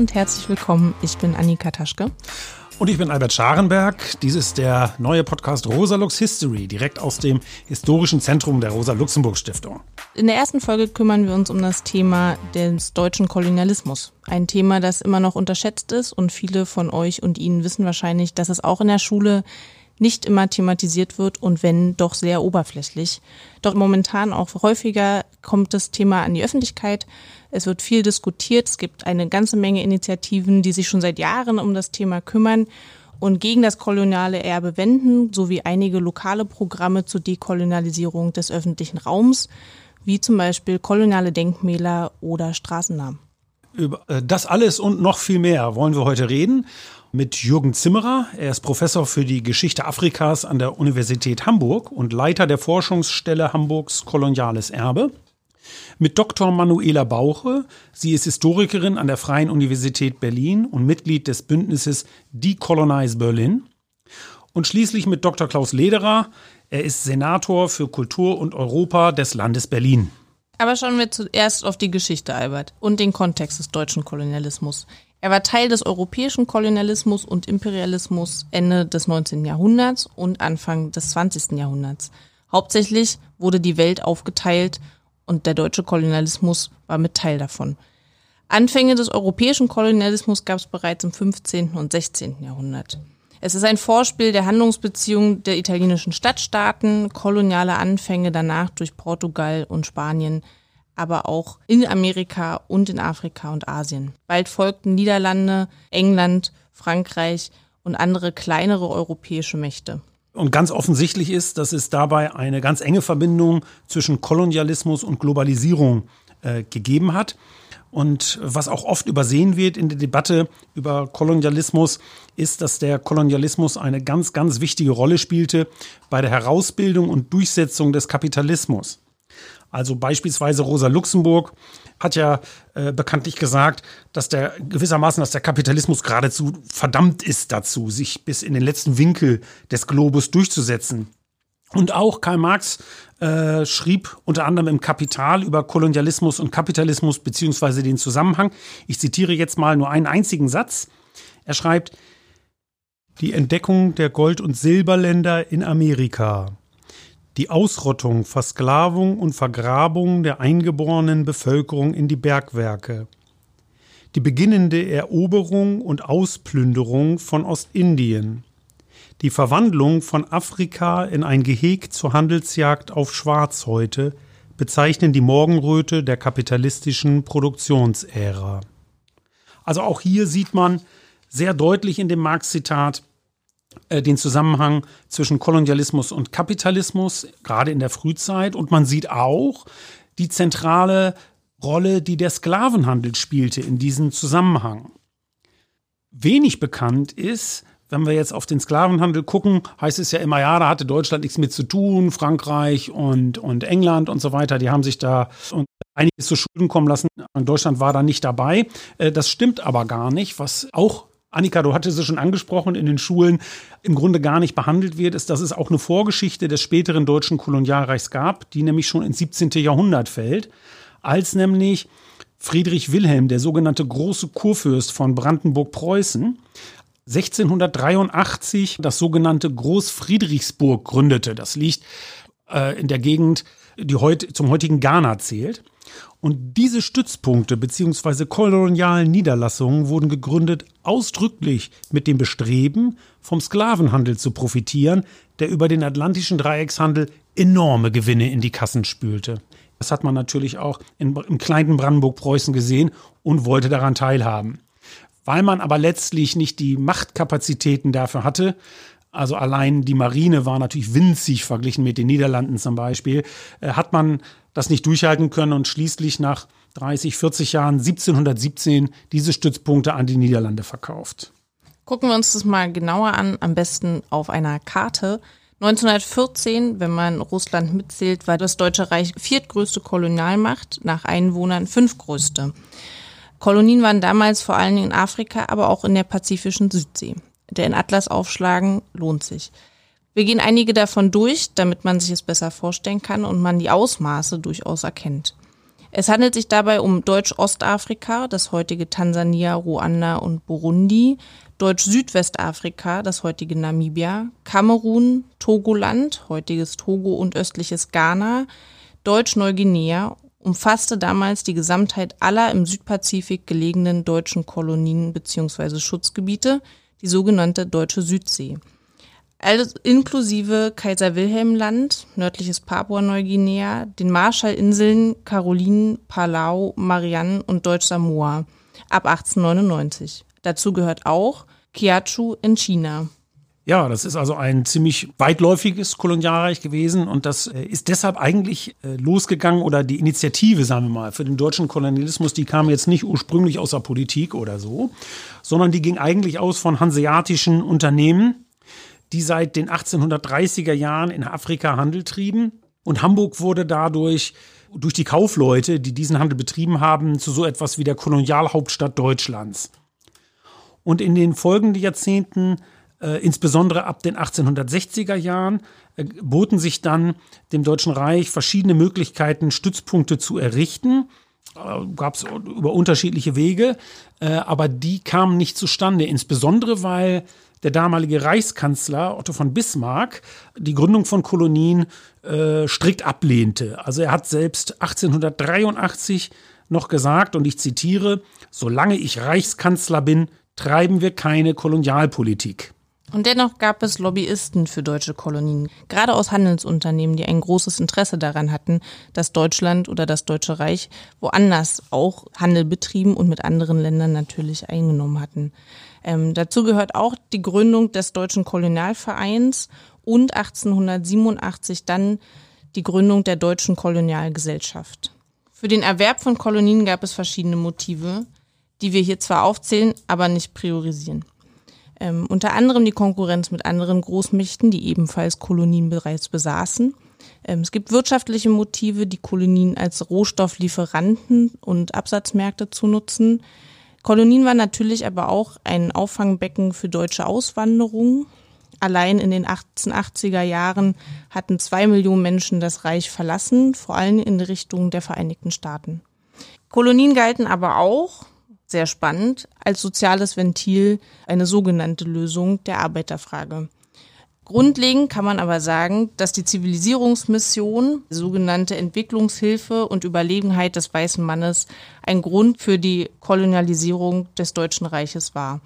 und herzlich willkommen. Ich bin Annika Taschke. Und ich bin Albert Scharenberg. Dies ist der neue Podcast Rosa Lux History, direkt aus dem historischen Zentrum der Rosa-Luxemburg-Stiftung. In der ersten Folge kümmern wir uns um das Thema des deutschen Kolonialismus. Ein Thema, das immer noch unterschätzt ist und viele von euch und Ihnen wissen wahrscheinlich, dass es auch in der Schule nicht immer thematisiert wird und wenn doch sehr oberflächlich. Doch momentan auch häufiger kommt das Thema an die Öffentlichkeit. Es wird viel diskutiert. Es gibt eine ganze Menge Initiativen, die sich schon seit Jahren um das Thema kümmern und gegen das koloniale Erbe wenden, sowie einige lokale Programme zur Dekolonialisierung des öffentlichen Raums, wie zum Beispiel koloniale Denkmäler oder Straßennamen. Über äh, das alles und noch viel mehr wollen wir heute reden mit Jürgen Zimmerer. Er ist Professor für die Geschichte Afrikas an der Universität Hamburg und Leiter der Forschungsstelle Hamburgs Koloniales Erbe. Mit Dr. Manuela Bauche. Sie ist Historikerin an der Freien Universität Berlin und Mitglied des Bündnisses Decolonize Berlin. Und schließlich mit Dr. Klaus Lederer. Er ist Senator für Kultur und Europa des Landes Berlin. Aber schauen wir zuerst auf die Geschichte, Albert, und den Kontext des deutschen Kolonialismus. Er war Teil des europäischen Kolonialismus und Imperialismus Ende des 19. Jahrhunderts und Anfang des 20. Jahrhunderts. Hauptsächlich wurde die Welt aufgeteilt und der deutsche Kolonialismus war mit Teil davon. Anfänge des europäischen Kolonialismus gab es bereits im 15. und 16. Jahrhundert. Es ist ein Vorspiel der Handlungsbeziehungen der italienischen Stadtstaaten, koloniale Anfänge danach durch Portugal und Spanien, aber auch in Amerika und in Afrika und Asien. Bald folgten Niederlande, England, Frankreich und andere kleinere europäische Mächte. Und ganz offensichtlich ist, dass es dabei eine ganz enge Verbindung zwischen Kolonialismus und Globalisierung äh, gegeben hat. Und was auch oft übersehen wird in der Debatte über Kolonialismus, ist, dass der Kolonialismus eine ganz, ganz wichtige Rolle spielte bei der Herausbildung und Durchsetzung des Kapitalismus. Also beispielsweise Rosa Luxemburg hat ja äh, bekanntlich gesagt, dass der gewissermaßen, dass der Kapitalismus geradezu verdammt ist dazu, sich bis in den letzten Winkel des Globus durchzusetzen. Und auch Karl Marx äh, schrieb unter anderem im Kapital über Kolonialismus und Kapitalismus beziehungsweise den Zusammenhang. Ich zitiere jetzt mal nur einen einzigen Satz. Er schreibt, die Entdeckung der Gold- und Silberländer in Amerika die Ausrottung, Versklavung und Vergrabung der eingeborenen Bevölkerung in die Bergwerke, die beginnende Eroberung und Ausplünderung von Ostindien, die Verwandlung von Afrika in ein Geheg zur Handelsjagd auf Schwarzhäute bezeichnen die Morgenröte der kapitalistischen Produktionsära. Also auch hier sieht man sehr deutlich in dem Marx-Zitat, den Zusammenhang zwischen Kolonialismus und Kapitalismus, gerade in der Frühzeit. Und man sieht auch die zentrale Rolle, die der Sklavenhandel spielte in diesem Zusammenhang. Wenig bekannt ist, wenn wir jetzt auf den Sklavenhandel gucken, heißt es ja immer, ja, da hatte Deutschland nichts mit zu tun, Frankreich und, und England und so weiter, die haben sich da einiges zu Schulden kommen lassen. Deutschland war da nicht dabei. Äh, das stimmt aber gar nicht, was auch Annika, du hattest es schon angesprochen, in den Schulen im Grunde gar nicht behandelt wird, ist, dass es auch eine Vorgeschichte des späteren deutschen Kolonialreichs gab, die nämlich schon ins 17. Jahrhundert fällt, als nämlich Friedrich Wilhelm, der sogenannte große Kurfürst von Brandenburg-Preußen, 1683 das sogenannte Großfriedrichsburg gründete. Das liegt äh, in der Gegend, die heute zum heutigen Ghana zählt. Und diese Stützpunkte bzw. kolonialen Niederlassungen wurden gegründet ausdrücklich mit dem Bestreben, vom Sklavenhandel zu profitieren, der über den atlantischen Dreieckshandel enorme Gewinne in die Kassen spülte. Das hat man natürlich auch in, im kleinen Brandenburg-Preußen gesehen und wollte daran teilhaben. Weil man aber letztlich nicht die Machtkapazitäten dafür hatte, also allein die Marine war natürlich winzig verglichen mit den Niederlanden zum Beispiel, äh, hat man das nicht durchhalten können und schließlich nach 30, 40 Jahren 1717 diese Stützpunkte an die Niederlande verkauft. Gucken wir uns das mal genauer an, am besten auf einer Karte. 1914, wenn man Russland mitzählt, war das Deutsche Reich viertgrößte Kolonialmacht, nach Einwohnern fünftgrößte. Kolonien waren damals vor Dingen in Afrika, aber auch in der pazifischen Südsee. Der in Atlas aufschlagen lohnt sich. Wir gehen einige davon durch, damit man sich es besser vorstellen kann und man die Ausmaße durchaus erkennt. Es handelt sich dabei um Deutsch-Ostafrika, das heutige Tansania, Ruanda und Burundi, Deutsch-Südwestafrika, das heutige Namibia, Kamerun, Togoland, heutiges Togo und östliches Ghana, Deutsch-Neuguinea umfasste damals die Gesamtheit aller im Südpazifik gelegenen deutschen Kolonien bzw. Schutzgebiete, die sogenannte Deutsche Südsee. Also inklusive Kaiser Wilhelm Land, nördliches Papua-Neuguinea, den Marshallinseln Karolinen, Palau, Marianne und Deutsch-Samoa ab 1899. Dazu gehört auch Kiachu in China. Ja, das ist also ein ziemlich weitläufiges Kolonialreich gewesen und das äh, ist deshalb eigentlich äh, losgegangen oder die Initiative, sagen wir mal, für den deutschen Kolonialismus, die kam jetzt nicht ursprünglich aus der Politik oder so, sondern die ging eigentlich aus von hanseatischen Unternehmen, die seit den 1830er Jahren in Afrika Handel trieben und Hamburg wurde dadurch durch die Kaufleute, die diesen Handel betrieben haben, zu so etwas wie der Kolonialhauptstadt Deutschlands. Und in den folgenden Jahrzehnten äh, insbesondere ab den 1860er Jahren äh, boten sich dann dem Deutschen Reich verschiedene Möglichkeiten, Stützpunkte zu errichten. Äh, Gab es über unterschiedliche Wege, äh, aber die kamen nicht zustande, insbesondere weil der damalige Reichskanzler Otto von Bismarck die Gründung von Kolonien äh, strikt ablehnte. Also er hat selbst 1883 noch gesagt, und ich zitiere, solange ich Reichskanzler bin, treiben wir keine Kolonialpolitik. Und dennoch gab es Lobbyisten für deutsche Kolonien, gerade aus Handelsunternehmen, die ein großes Interesse daran hatten, dass Deutschland oder das Deutsche Reich woanders auch Handel betrieben und mit anderen Ländern natürlich eingenommen hatten. Ähm, dazu gehört auch die Gründung des Deutschen Kolonialvereins und 1887 dann die Gründung der Deutschen Kolonialgesellschaft. Für den Erwerb von Kolonien gab es verschiedene Motive, die wir hier zwar aufzählen, aber nicht priorisieren. Ähm, unter anderem die Konkurrenz mit anderen Großmächten, die ebenfalls Kolonien bereits besaßen. Ähm, es gibt wirtschaftliche Motive, die Kolonien als Rohstofflieferanten und Absatzmärkte zu nutzen. Kolonien waren natürlich aber auch ein Auffangbecken für deutsche Auswanderung. Allein in den 1880er Jahren hatten zwei Millionen Menschen das Reich verlassen, vor allem in Richtung der Vereinigten Staaten. Kolonien galten aber auch sehr spannend, als soziales Ventil eine sogenannte Lösung der Arbeiterfrage. Grundlegend kann man aber sagen, dass die Zivilisierungsmission, die sogenannte Entwicklungshilfe und Überlegenheit des weißen Mannes ein Grund für die Kolonialisierung des Deutschen Reiches war.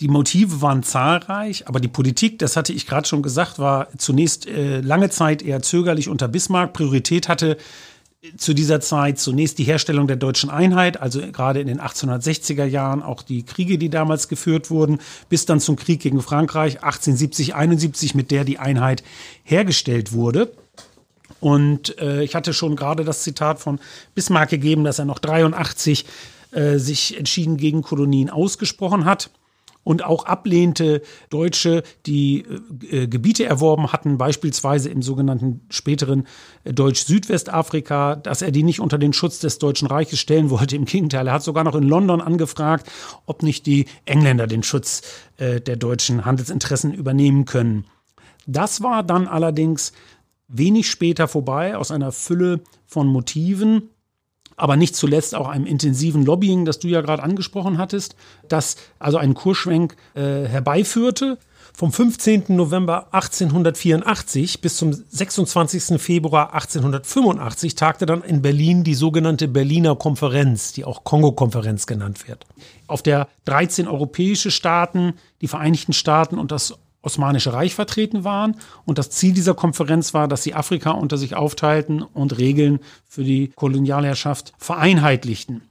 Die Motive waren zahlreich, aber die Politik, das hatte ich gerade schon gesagt, war zunächst äh, lange Zeit eher zögerlich unter Bismarck. Priorität hatte zu dieser Zeit zunächst die Herstellung der deutschen Einheit, also gerade in den 1860er Jahren auch die Kriege, die damals geführt wurden, bis dann zum Krieg gegen Frankreich 1870, 71, mit der die Einheit hergestellt wurde. Und äh, ich hatte schon gerade das Zitat von Bismarck gegeben, dass er noch 83 äh, sich entschieden gegen Kolonien ausgesprochen hat und auch ablehnte Deutsche, die äh, Gebiete erworben hatten, beispielsweise im sogenannten späteren äh, Deutsch-Südwestafrika, dass er die nicht unter den Schutz des Deutschen Reiches stellen wollte. Im Gegenteil, er hat sogar noch in London angefragt, ob nicht die Engländer den Schutz äh, der deutschen Handelsinteressen übernehmen können. Das war dann allerdings wenig später vorbei aus einer Fülle von Motiven aber nicht zuletzt auch einem intensiven Lobbying, das du ja gerade angesprochen hattest, das also einen Kursschwenk äh, herbeiführte. Vom 15. November 1884 bis zum 26. Februar 1885 tagte dann in Berlin die sogenannte Berliner Konferenz, die auch Kongo-Konferenz genannt wird. Auf der 13 europäische Staaten, die Vereinigten Staaten und das Osmanische Reich vertreten waren. Und das Ziel dieser Konferenz war, dass sie Afrika unter sich aufteilten und Regeln für die Kolonialherrschaft vereinheitlichten.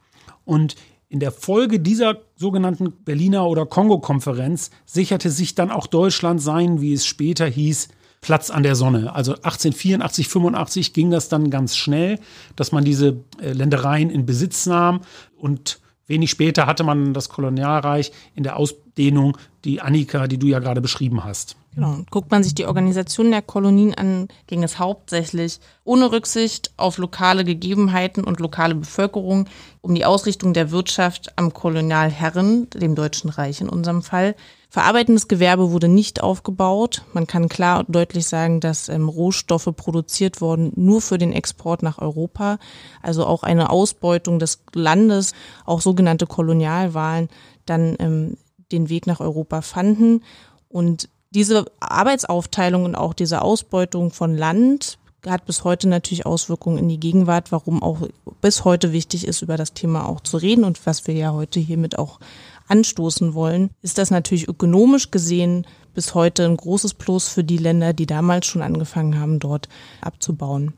Und in der Folge dieser sogenannten Berliner oder Kongo-Konferenz sicherte sich dann auch Deutschland sein, wie es später hieß, Platz an der Sonne. Also 1884, 85 ging das dann ganz schnell, dass man diese äh, Ländereien in Besitz nahm und Wenig später hatte man das Kolonialreich in der Ausdehnung, die Annika, die du ja gerade beschrieben hast. Genau. Guckt man sich die Organisation der Kolonien an, ging es hauptsächlich ohne Rücksicht auf lokale Gegebenheiten und lokale Bevölkerung um die Ausrichtung der Wirtschaft am Kolonialherren, dem Deutschen Reich in unserem Fall. Verarbeitendes Gewerbe wurde nicht aufgebaut. Man kann klar und deutlich sagen, dass ähm, Rohstoffe produziert wurden nur für den Export nach Europa. Also auch eine Ausbeutung des Landes, auch sogenannte Kolonialwahlen, dann ähm, den Weg nach Europa fanden. Und diese Arbeitsaufteilung und auch diese Ausbeutung von Land hat bis heute natürlich Auswirkungen in die Gegenwart, warum auch bis heute wichtig ist, über das Thema auch zu reden und was wir ja heute hiermit auch anstoßen wollen, ist das natürlich ökonomisch gesehen bis heute ein großes Plus für die Länder, die damals schon angefangen haben, dort abzubauen.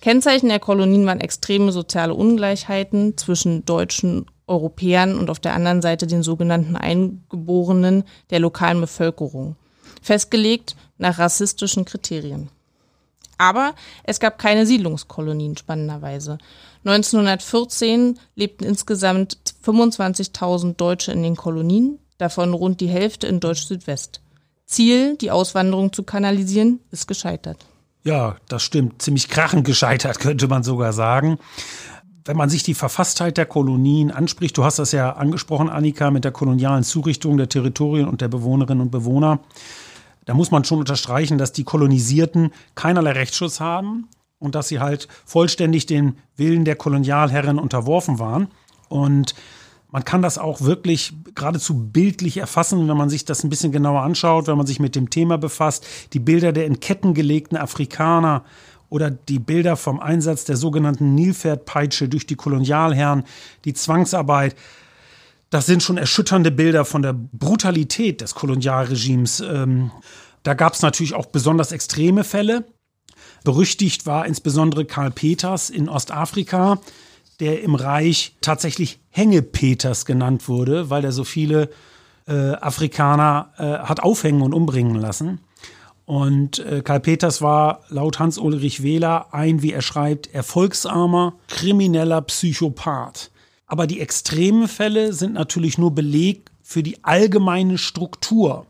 Kennzeichen der Kolonien waren extreme soziale Ungleichheiten zwischen deutschen Europäern und auf der anderen Seite den sogenannten Eingeborenen der lokalen Bevölkerung, festgelegt nach rassistischen Kriterien. Aber es gab keine Siedlungskolonien, spannenderweise. 1914 lebten insgesamt 25.000 Deutsche in den Kolonien, davon rund die Hälfte in Deutsch-Südwest. Ziel, die Auswanderung zu kanalisieren, ist gescheitert. Ja, das stimmt. Ziemlich krachend gescheitert, könnte man sogar sagen. Wenn man sich die Verfasstheit der Kolonien anspricht, du hast das ja angesprochen, Annika, mit der kolonialen Zurichtung der Territorien und der Bewohnerinnen und Bewohner, da muss man schon unterstreichen, dass die Kolonisierten keinerlei Rechtsschutz haben und dass sie halt vollständig den Willen der Kolonialherren unterworfen waren. Und man kann das auch wirklich geradezu bildlich erfassen, wenn man sich das ein bisschen genauer anschaut, wenn man sich mit dem Thema befasst. Die Bilder der in Ketten gelegten Afrikaner oder die Bilder vom Einsatz der sogenannten Nilpferdpeitsche durch die Kolonialherren, die Zwangsarbeit. Das sind schon erschütternde Bilder von der Brutalität des Kolonialregimes. Ähm, da gab es natürlich auch besonders extreme Fälle. Berüchtigt war insbesondere Karl Peters in Ostafrika, der im Reich tatsächlich Hängepeters genannt wurde, weil er so viele äh, Afrikaner äh, hat aufhängen und umbringen lassen. Und äh, Karl Peters war laut Hans-Ulrich Wähler ein, wie er schreibt, erfolgsarmer, krimineller Psychopath. Aber die extremen Fälle sind natürlich nur Beleg für die allgemeine Struktur.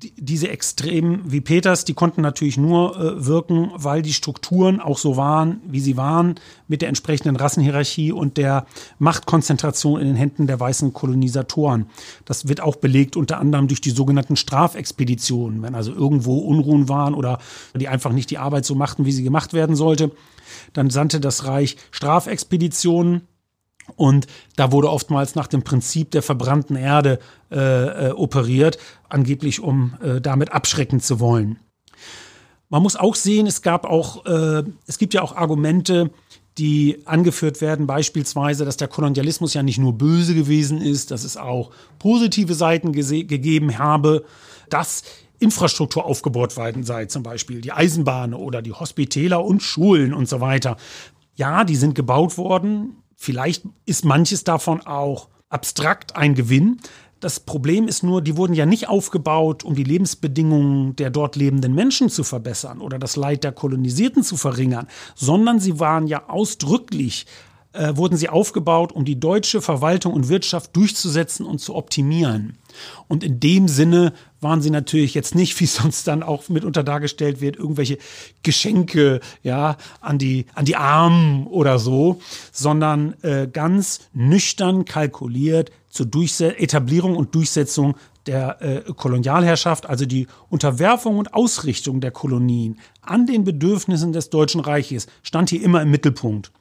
Die, diese Extremen wie Peters, die konnten natürlich nur äh, wirken, weil die Strukturen auch so waren, wie sie waren, mit der entsprechenden Rassenhierarchie und der Machtkonzentration in den Händen der weißen Kolonisatoren. Das wird auch belegt unter anderem durch die sogenannten Strafexpeditionen, wenn also irgendwo Unruhen waren oder die einfach nicht die Arbeit so machten, wie sie gemacht werden sollte. Dann sandte das Reich Strafexpeditionen und da wurde oftmals nach dem Prinzip der verbrannten Erde äh, äh, operiert, angeblich um äh, damit abschrecken zu wollen. Man muss auch sehen, es gab auch, äh, es gibt ja auch Argumente, die angeführt werden, beispielsweise, dass der Kolonialismus ja nicht nur böse gewesen ist, dass es auch positive Seiten gegeben habe, dass Infrastruktur aufgebaut worden sei, zum Beispiel die Eisenbahn oder die Hospitäler und Schulen und so weiter. Ja, die sind gebaut worden, Vielleicht ist manches davon auch abstrakt ein Gewinn. Das Problem ist nur, die wurden ja nicht aufgebaut, um die Lebensbedingungen der dort lebenden Menschen zu verbessern oder das Leid der Kolonisierten zu verringern, sondern sie waren ja ausdrücklich äh, wurden sie aufgebaut, um die deutsche Verwaltung und Wirtschaft durchzusetzen und zu optimieren. Und in dem Sinne waren sie natürlich jetzt nicht, wie sonst dann auch mitunter dargestellt wird, irgendwelche Geschenke, ja, an die, an die Armen oder so, sondern äh, ganz nüchtern kalkuliert zur Durchse Etablierung und Durchsetzung der äh, Kolonialherrschaft, also die Unterwerfung und Ausrichtung der Kolonien an den Bedürfnissen des Deutschen Reiches, stand hier immer im Mittelpunkt.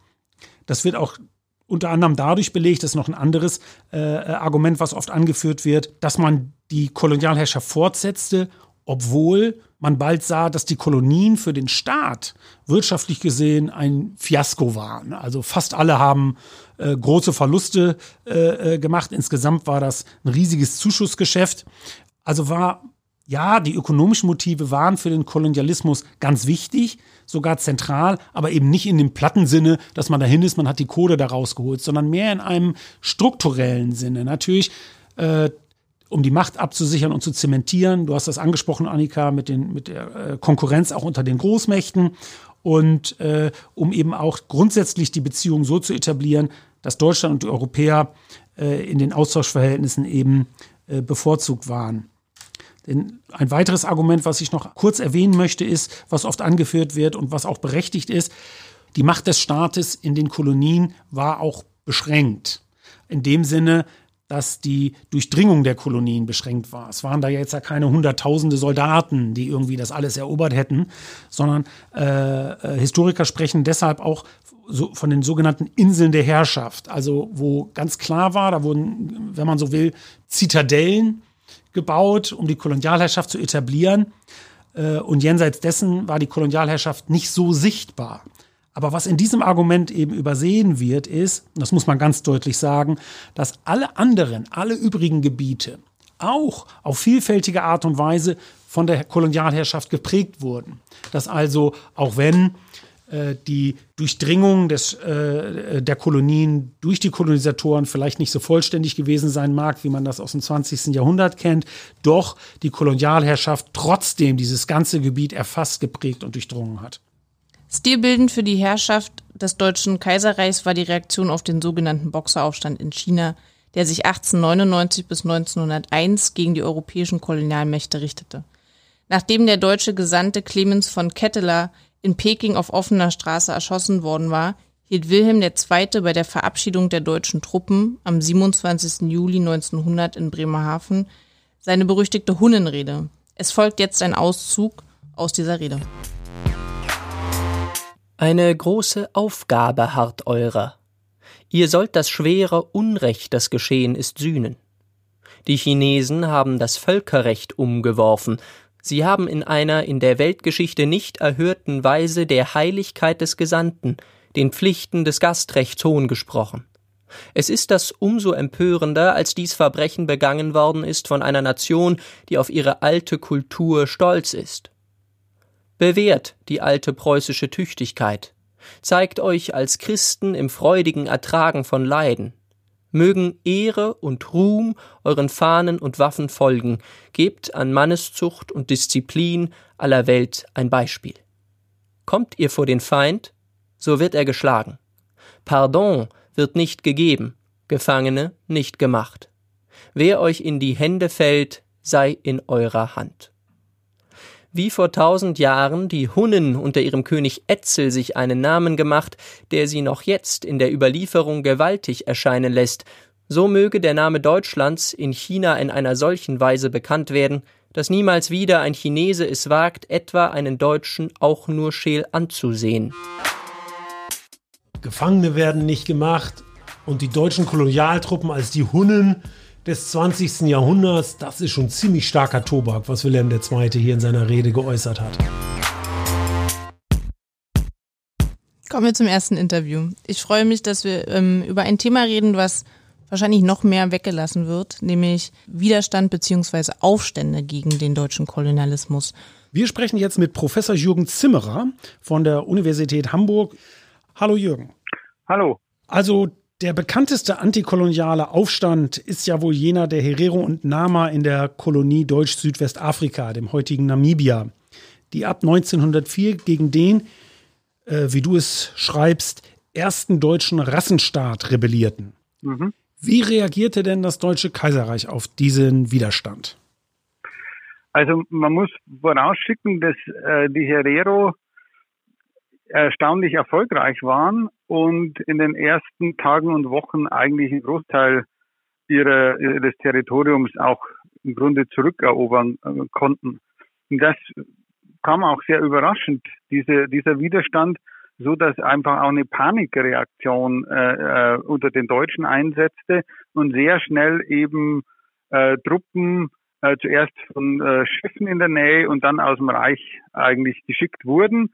Das wird auch unter anderem dadurch belegt, das ist noch ein anderes äh, Argument, was oft angeführt wird, dass man die Kolonialherrschaft fortsetzte, obwohl man bald sah, dass die Kolonien für den Staat wirtschaftlich gesehen ein Fiasko waren. Also fast alle haben äh, große Verluste äh, äh gemacht. Insgesamt war das ein riesiges Zuschussgeschäft. Also war ja, die ökonomischen Motive waren für den Kolonialismus ganz wichtig, sogar zentral, aber eben nicht in dem platten Sinne, dass man dahin ist, man hat die Kohle da rausgeholt, sondern mehr in einem strukturellen Sinne. Natürlich, äh, um die Macht abzusichern und zu zementieren. Du hast das angesprochen, Annika, mit, den, mit der äh, Konkurrenz auch unter den Großmächten und äh, um eben auch grundsätzlich die Beziehung so zu etablieren, dass Deutschland und die Europäer äh, in den Austauschverhältnissen eben äh, bevorzugt waren. Denn ein weiteres Argument, was ich noch kurz erwähnen möchte, ist, was oft angeführt wird und was auch berechtigt ist, die Macht des Staates in den Kolonien war auch beschränkt. In dem Sinne, dass die Durchdringung der Kolonien beschränkt war. Es waren da jetzt ja keine hunderttausende Soldaten, die irgendwie das alles erobert hätten, sondern äh, äh, Historiker sprechen deshalb auch so von den sogenannten Inseln der Herrschaft. Also wo ganz klar war, da wurden, wenn man so will, Zitadellen gebaut, um die Kolonialherrschaft zu etablieren. Äh, und jenseits dessen war die Kolonialherrschaft nicht so sichtbar. Aber was in diesem Argument eben übersehen wird, ist, das muss man ganz deutlich sagen, dass alle anderen, alle übrigen Gebiete auch auf vielfältige Art und Weise von der Kolonialherrschaft geprägt wurden. Dass also, auch wenn die Durchdringung des, äh, der Kolonien durch die Kolonisatoren vielleicht nicht so vollständig gewesen sein mag, wie man das aus dem 20. Jahrhundert kennt, doch die Kolonialherrschaft trotzdem dieses ganze Gebiet erfasst, geprägt und durchdrungen hat. Stilbildend für die Herrschaft des Deutschen Kaiserreichs war die Reaktion auf den sogenannten Boxeraufstand in China, der sich 1899 bis 1901 gegen die europäischen Kolonialmächte richtete. Nachdem der deutsche Gesandte Clemens von Ketteler in Peking auf offener Straße erschossen worden war, hielt Wilhelm II. bei der Verabschiedung der deutschen Truppen am 27. Juli 1900 in Bremerhaven seine berüchtigte Hunnenrede. Es folgt jetzt ein Auszug aus dieser Rede. Eine große Aufgabe harrt eurer. Ihr sollt das schwere Unrecht, das geschehen ist, sühnen. Die Chinesen haben das Völkerrecht umgeworfen, sie haben in einer in der Weltgeschichte nicht erhörten Weise der Heiligkeit des Gesandten, den Pflichten des Gastrechts Hohn gesprochen. Es ist das umso empörender, als dies Verbrechen begangen worden ist von einer Nation, die auf ihre alte Kultur stolz ist. Bewährt die alte preußische Tüchtigkeit, zeigt euch als Christen im freudigen Ertragen von Leiden. Mögen Ehre und Ruhm euren Fahnen und Waffen folgen, gebt an Manneszucht und Disziplin aller Welt ein Beispiel. Kommt ihr vor den Feind, so wird er geschlagen. Pardon wird nicht gegeben, Gefangene nicht gemacht. Wer euch in die Hände fällt, sei in eurer Hand wie vor tausend Jahren die Hunnen unter ihrem König Etzel sich einen Namen gemacht, der sie noch jetzt in der Überlieferung gewaltig erscheinen lässt, so möge der Name Deutschlands in China in einer solchen Weise bekannt werden, dass niemals wieder ein Chinese es wagt, etwa einen Deutschen auch nur scheel anzusehen. Gefangene werden nicht gemacht und die deutschen Kolonialtruppen als die Hunnen des 20. Jahrhunderts, das ist schon ziemlich starker Tobak, was Wilhelm II. hier in seiner Rede geäußert hat. Kommen wir zum ersten Interview. Ich freue mich, dass wir ähm, über ein Thema reden, was wahrscheinlich noch mehr weggelassen wird, nämlich Widerstand bzw. Aufstände gegen den deutschen Kolonialismus. Wir sprechen jetzt mit Professor Jürgen Zimmerer von der Universität Hamburg. Hallo Jürgen. Hallo. Also der bekannteste antikoloniale Aufstand ist ja wohl jener der Herero und Nama in der Kolonie Deutsch-Südwestafrika, dem heutigen Namibia, die ab 1904 gegen den, äh, wie du es schreibst, ersten deutschen Rassenstaat rebellierten. Mhm. Wie reagierte denn das Deutsche Kaiserreich auf diesen Widerstand? Also man muss vorausschicken, dass äh, die Herero erstaunlich erfolgreich waren und in den ersten Tagen und Wochen eigentlich einen Großteil ihrer, ihres Territoriums auch im Grunde zurückerobern äh, konnten. Und das kam auch sehr überraschend, diese, dieser Widerstand, so dass einfach auch eine Panikreaktion äh, äh, unter den Deutschen einsetzte und sehr schnell eben äh, Truppen äh, zuerst von äh, Schiffen in der Nähe und dann aus dem Reich eigentlich geschickt wurden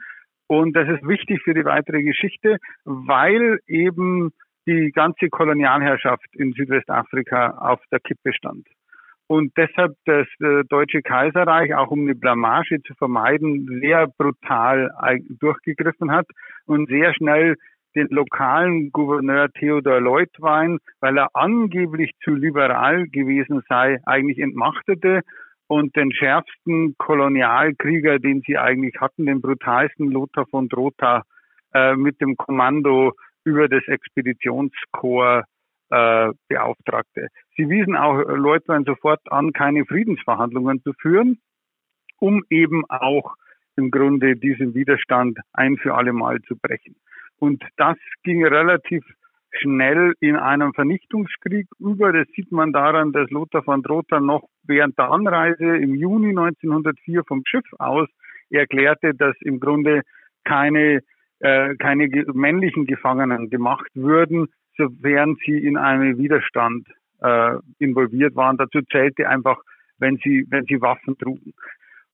und das ist wichtig für die weitere Geschichte, weil eben die ganze Kolonialherrschaft in Südwestafrika auf der Kippe stand. Und deshalb das äh, Deutsche Kaiserreich, auch um eine Blamage zu vermeiden, sehr brutal durchgegriffen hat und sehr schnell den lokalen Gouverneur Theodor Leutwein, weil er angeblich zu liberal gewesen sei, eigentlich entmachtete und den schärfsten Kolonialkrieger, den sie eigentlich hatten, den brutalsten Lothar von Drotha, äh, mit dem Kommando über das Expeditionskorps äh, beauftragte. Sie wiesen auch Leutwein sofort an, keine Friedensverhandlungen zu führen, um eben auch im Grunde diesen Widerstand ein für alle Mal zu brechen. Und das ging relativ schnell in einem Vernichtungskrieg über. Das sieht man daran, dass Lothar von Drotha noch während der Anreise im Juni 1904 vom Schiff aus erklärte, dass im Grunde keine, äh, keine männlichen Gefangenen gemacht würden, sofern sie in einen Widerstand äh, involviert waren. Dazu zählte einfach, wenn sie, wenn sie Waffen trugen.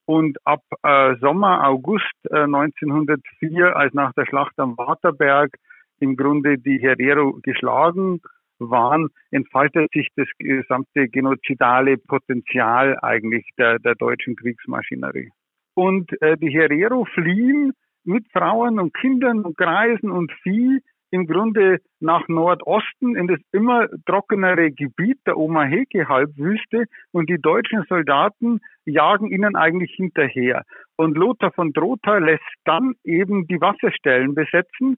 Und ab äh, Sommer, August äh, 1904, als nach der Schlacht am Waterberg im Grunde die Herero geschlagen waren, entfaltet sich das gesamte genozidale Potenzial eigentlich der, der deutschen Kriegsmaschinerie. Und äh, die Herero fliehen mit Frauen und Kindern und Greisen und Vieh im Grunde nach Nordosten in das immer trockenere Gebiet der Omaheke-Halbwüste und die deutschen Soldaten jagen ihnen eigentlich hinterher. Und Lothar von Drotha lässt dann eben die Wasserstellen besetzen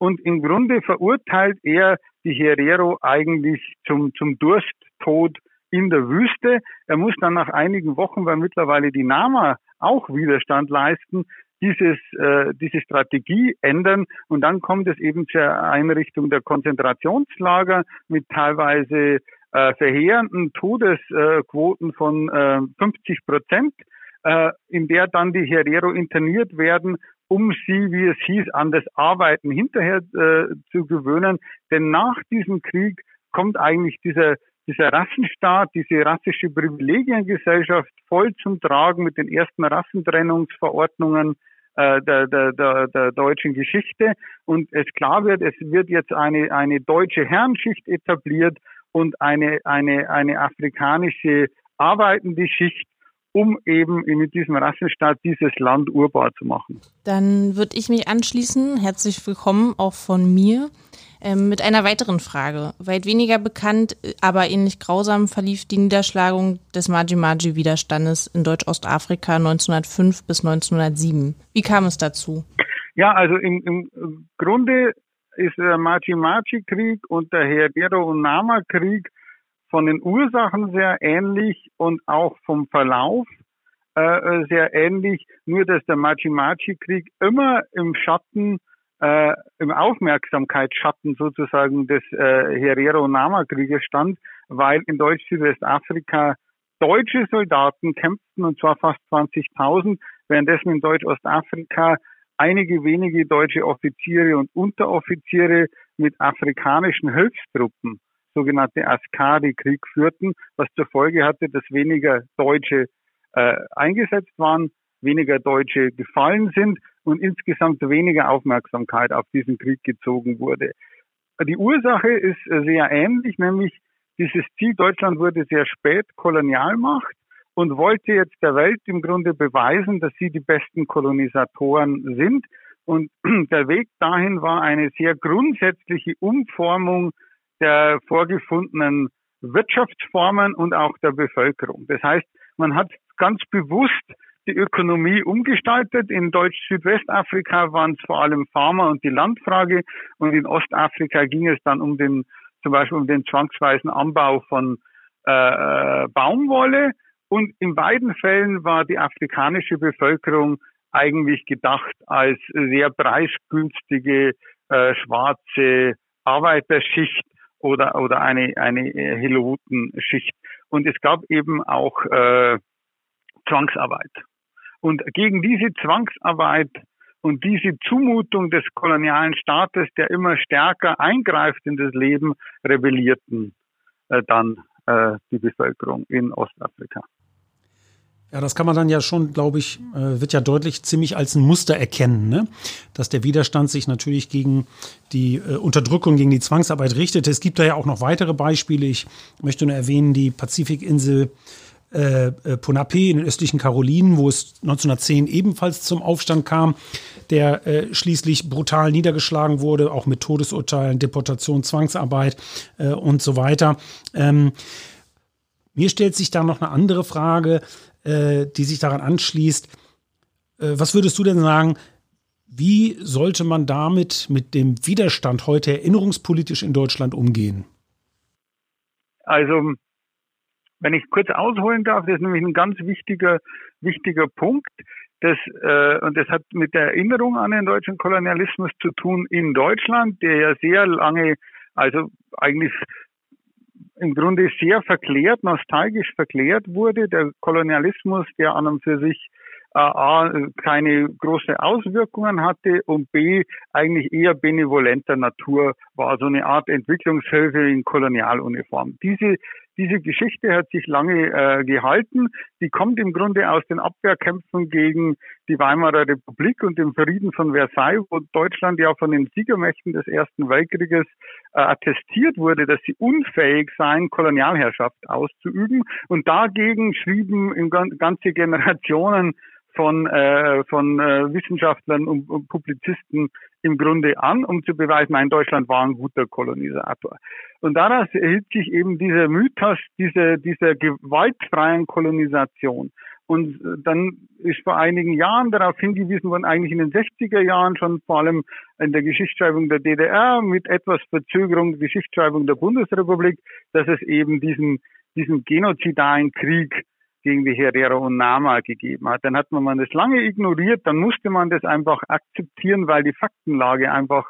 und im Grunde verurteilt er die Herero eigentlich zum, zum Dursttod in der Wüste. Er muss dann nach einigen Wochen, weil mittlerweile die Nama auch Widerstand leisten, dieses, äh, diese Strategie ändern und dann kommt es eben zur Einrichtung der Konzentrationslager mit teilweise äh, verheerenden Todesquoten von äh, 50 Prozent, äh, in der dann die Herero interniert werden, um sie, wie es hieß, an das Arbeiten hinterher äh, zu gewöhnen. Denn nach diesem Krieg kommt eigentlich dieser dieser Rassenstaat, diese rassische Privilegiengesellschaft voll zum Tragen mit den ersten Rassentrennungsverordnungen äh, der, der, der, der deutschen Geschichte. Und es klar wird, es wird jetzt eine, eine deutsche Herrenschicht etabliert und eine, eine, eine afrikanische arbeitende Schicht, um eben mit diesem Rassenstaat dieses Land urbar zu machen. Dann würde ich mich anschließen. Herzlich willkommen auch von mir. Ähm, mit einer weiteren Frage. Weit weniger bekannt, aber ähnlich grausam verlief die Niederschlagung des Maji-Maji-Widerstandes in Deutsch-Ostafrika 1905 bis 1907. Wie kam es dazu? Ja, also im, im Grunde ist der Maji-Maji-Krieg und der Herero- und Nama-Krieg von den Ursachen sehr ähnlich und auch vom Verlauf äh, sehr ähnlich, nur dass der Maji-Maji-Krieg immer im Schatten äh, im Aufmerksamkeitsschatten sozusagen des äh, Herero-Nama-Krieges stand, weil in Deutsch-Südwestafrika deutsche Soldaten kämpften, und zwar fast 20.000, währenddessen in Deutsch-Ostafrika einige wenige deutsche Offiziere und Unteroffiziere mit afrikanischen Hilfstruppen, sogenannte Askari, Krieg führten, was zur Folge hatte, dass weniger Deutsche äh, eingesetzt waren, weniger Deutsche gefallen sind und insgesamt weniger Aufmerksamkeit auf diesen Krieg gezogen wurde. Die Ursache ist sehr ähnlich, nämlich dieses Ziel Deutschland wurde sehr spät Kolonialmacht und wollte jetzt der Welt im Grunde beweisen, dass sie die besten Kolonisatoren sind. Und der Weg dahin war eine sehr grundsätzliche Umformung der vorgefundenen Wirtschaftsformen und auch der Bevölkerung. Das heißt, man hat ganz bewusst die Ökonomie umgestaltet. In Deutsch-Südwestafrika waren es vor allem Farmer und die Landfrage und in Ostafrika ging es dann um den zum Beispiel um den zwangsweisen Anbau von äh, äh, Baumwolle. Und in beiden Fällen war die afrikanische Bevölkerung eigentlich gedacht als sehr preisgünstige äh, schwarze Arbeiterschicht oder oder eine eine Helotenschicht. Und es gab eben auch äh, Zwangsarbeit. Und gegen diese Zwangsarbeit und diese Zumutung des kolonialen Staates, der immer stärker eingreift in das Leben, rebellierten äh, dann äh, die Bevölkerung in Ostafrika. Ja, das kann man dann ja schon, glaube ich, äh, wird ja deutlich ziemlich als ein Muster erkennen, ne? dass der Widerstand sich natürlich gegen die äh, Unterdrückung, gegen die Zwangsarbeit richtete. Es gibt da ja auch noch weitere Beispiele. Ich möchte nur erwähnen, die Pazifikinsel äh, äh, Ponape in den östlichen Karolinen, wo es 1910 ebenfalls zum Aufstand kam, der äh, schließlich brutal niedergeschlagen wurde, auch mit Todesurteilen, Deportation, Zwangsarbeit äh, und so weiter. Ähm, mir stellt sich da noch eine andere Frage, äh, die sich daran anschließt. Äh, was würdest du denn sagen, wie sollte man damit mit dem Widerstand heute erinnerungspolitisch in Deutschland umgehen? Also wenn ich kurz ausholen darf, das ist nämlich ein ganz wichtiger, wichtiger Punkt. Das, äh, und das hat mit der Erinnerung an den deutschen Kolonialismus zu tun in Deutschland, der ja sehr lange also eigentlich im Grunde sehr verklärt, nostalgisch verklärt wurde. Der Kolonialismus, der an und für sich äh, A, keine große Auswirkungen hatte und B, eigentlich eher benevolenter Natur war, so eine Art Entwicklungshilfe in Kolonialuniform. Diese diese Geschichte hat sich lange äh, gehalten. Die kommt im Grunde aus den Abwehrkämpfen gegen die Weimarer Republik und dem Frieden von Versailles, wo Deutschland ja von den Siegermächten des Ersten Weltkrieges äh, attestiert wurde, dass sie unfähig seien, Kolonialherrschaft auszuüben. Und dagegen schrieben ganze Generationen von, äh, von äh, Wissenschaftlern und, und Publizisten im Grunde an, um zu beweisen, nein, Deutschland war ein guter Kolonisator. Und daraus erhielt sich eben dieser Mythos dieser, dieser gewaltfreien Kolonisation. Und dann ist vor einigen Jahren darauf hingewiesen worden, eigentlich in den 60er Jahren schon vor allem in der Geschichtsschreibung der DDR mit etwas Verzögerung der Geschichtsschreibung der Bundesrepublik, dass es eben diesen, diesen genozidalen Krieg gegen die Herero und Nama gegeben hat. Dann hat man das lange ignoriert, dann musste man das einfach akzeptieren, weil die Faktenlage einfach,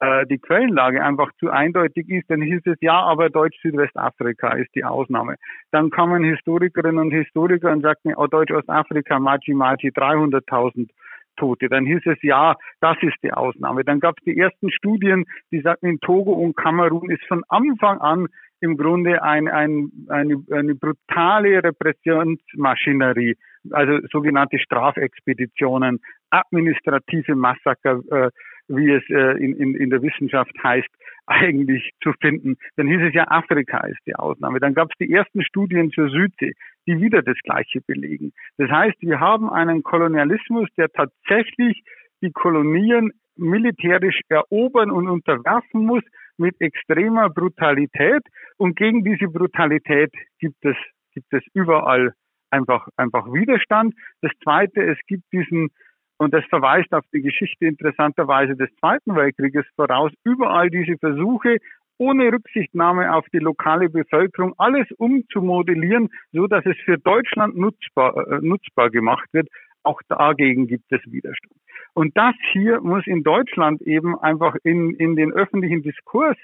äh, die Quellenlage einfach zu eindeutig ist. Dann hieß es, ja, aber Deutsch-Südwestafrika ist die Ausnahme. Dann kamen Historikerinnen und Historiker und sagten, oh, Deutsch-Ostafrika, Machi Machi, 300.000 Tote. Dann hieß es, ja, das ist die Ausnahme. Dann gab es die ersten Studien, die sagten, in Togo und Kamerun ist von Anfang an im Grunde ein, ein, eine, eine brutale Repressionsmaschinerie, also sogenannte Strafexpeditionen, administrative Massaker, äh, wie es äh, in, in, in der Wissenschaft heißt, eigentlich zu finden. Dann hieß es ja, Afrika ist die Ausnahme. Dann gab es die ersten Studien zur Südsee, die wieder das Gleiche belegen. Das heißt, wir haben einen Kolonialismus, der tatsächlich die Kolonien militärisch erobern und unterwerfen muss, mit extremer Brutalität. Und gegen diese Brutalität gibt es, gibt es überall einfach, einfach Widerstand. Das zweite, es gibt diesen, und das verweist auf die Geschichte interessanterweise des Zweiten Weltkrieges voraus, überall diese Versuche, ohne Rücksichtnahme auf die lokale Bevölkerung alles umzumodellieren, so dass es für Deutschland nutzbar, äh, nutzbar gemacht wird. Auch dagegen gibt es Widerstand. Und das hier muss in Deutschland eben einfach in, in den öffentlichen Diskurs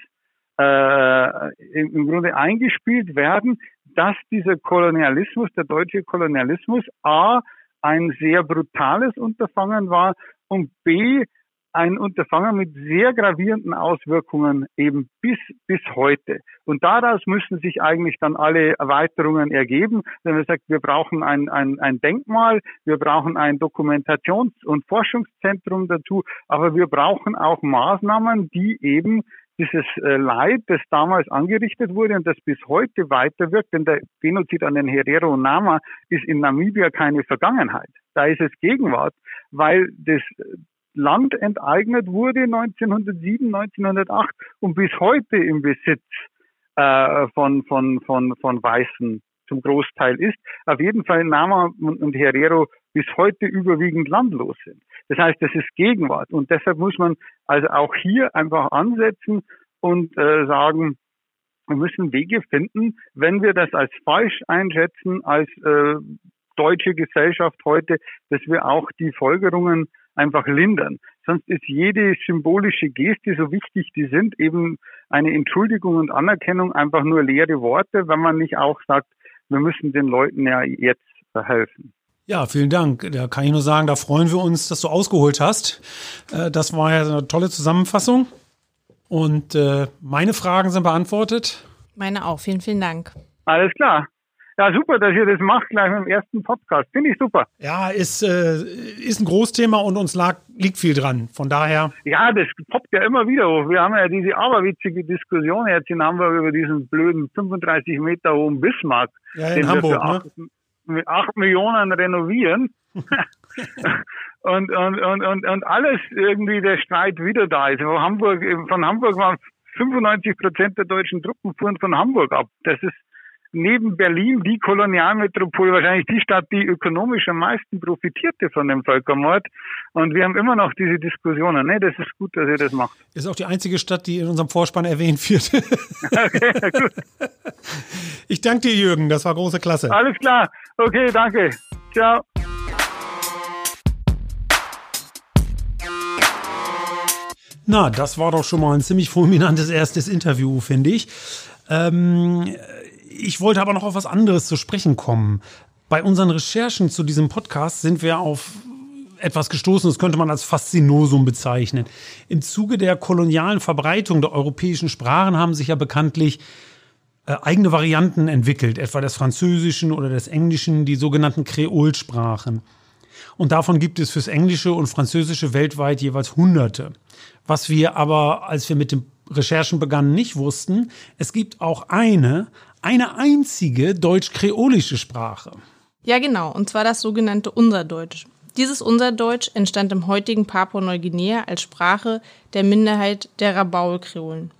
äh, im Grunde eingespielt werden, dass dieser Kolonialismus, der deutsche Kolonialismus, a ein sehr brutales Unterfangen war und b ein Unterfangen mit sehr gravierenden Auswirkungen eben bis, bis heute. Und daraus müssen sich eigentlich dann alle Erweiterungen ergeben, wenn man sagt, wir brauchen ein, ein, ein Denkmal, wir brauchen ein Dokumentations- und Forschungszentrum dazu, aber wir brauchen auch Maßnahmen, die eben dieses äh, Leid, das damals angerichtet wurde und das bis heute weiterwirkt, denn der Genozid an den Herero und Nama ist in Namibia keine Vergangenheit. Da ist es Gegenwart, weil das Land enteignet wurde 1907, 1908 und bis heute im Besitz äh, von, von, von, von Weißen zum Großteil ist. Auf jeden Fall Nama und Herero bis heute überwiegend landlos sind. Das heißt, das ist Gegenwart und deshalb muss man also auch hier einfach ansetzen und äh, sagen, wir müssen Wege finden, wenn wir das als falsch einschätzen, als äh, deutsche Gesellschaft heute, dass wir auch die Folgerungen einfach lindern. Sonst ist jede symbolische Geste, so wichtig die sind, eben eine Entschuldigung und Anerkennung einfach nur leere Worte, wenn man nicht auch sagt, wir müssen den Leuten ja jetzt helfen. Ja, vielen Dank. Da kann ich nur sagen, da freuen wir uns, dass du ausgeholt hast. Äh, das war ja eine tolle Zusammenfassung. Und äh, meine Fragen sind beantwortet. Meine auch. Vielen, vielen Dank. Alles klar. Ja, super, dass ihr das macht, gleich mit dem ersten Podcast. Finde ich super. Ja, ist, äh, ist ein Großthema und uns lag, liegt viel dran. Von daher. Ja, das poppt ja immer wieder hoch. Wir haben ja diese aberwitzige Diskussion jetzt in Hamburg über diesen blöden 35 Meter hohen Bismarck. Ja, in Hamburg, acht, ne? Mit 8 Millionen renovieren. und, und, und, und, und alles irgendwie der Streit wieder da ist. Von Hamburg, von Hamburg waren 95 Prozent der deutschen Truppen fuhren von Hamburg ab. Das ist neben Berlin die Kolonialmetropole, wahrscheinlich die Stadt, die ökonomisch am meisten profitierte von dem Völkermord. Und wir haben immer noch diese Diskussionen. Ne, das ist gut, dass ihr das macht. Ist auch die einzige Stadt, die in unserem Vorspann erwähnt wird. okay, gut. Ich danke dir, Jürgen. Das war große Klasse. Alles klar. Okay, danke. Ciao. Na, das war doch schon mal ein ziemlich fulminantes erstes Interview, finde ich. Ähm, ich wollte aber noch auf was anderes zu sprechen kommen. Bei unseren Recherchen zu diesem Podcast sind wir auf etwas gestoßen, das könnte man als Faszinosum bezeichnen. Im Zuge der kolonialen Verbreitung der europäischen Sprachen haben sich ja bekanntlich äh, eigene Varianten entwickelt, etwa des Französischen oder des Englischen, die sogenannten Kreolsprachen. Und davon gibt es fürs Englische und Französische weltweit jeweils Hunderte. Was wir aber, als wir mit den Recherchen begannen, nicht wussten, es gibt auch eine, eine einzige deutsch-kreolische Sprache. Ja, genau, und zwar das sogenannte Unserdeutsch. Dieses Unserdeutsch entstand im heutigen Papua-Neuguinea als Sprache der Minderheit der Rabaul-Kreolen.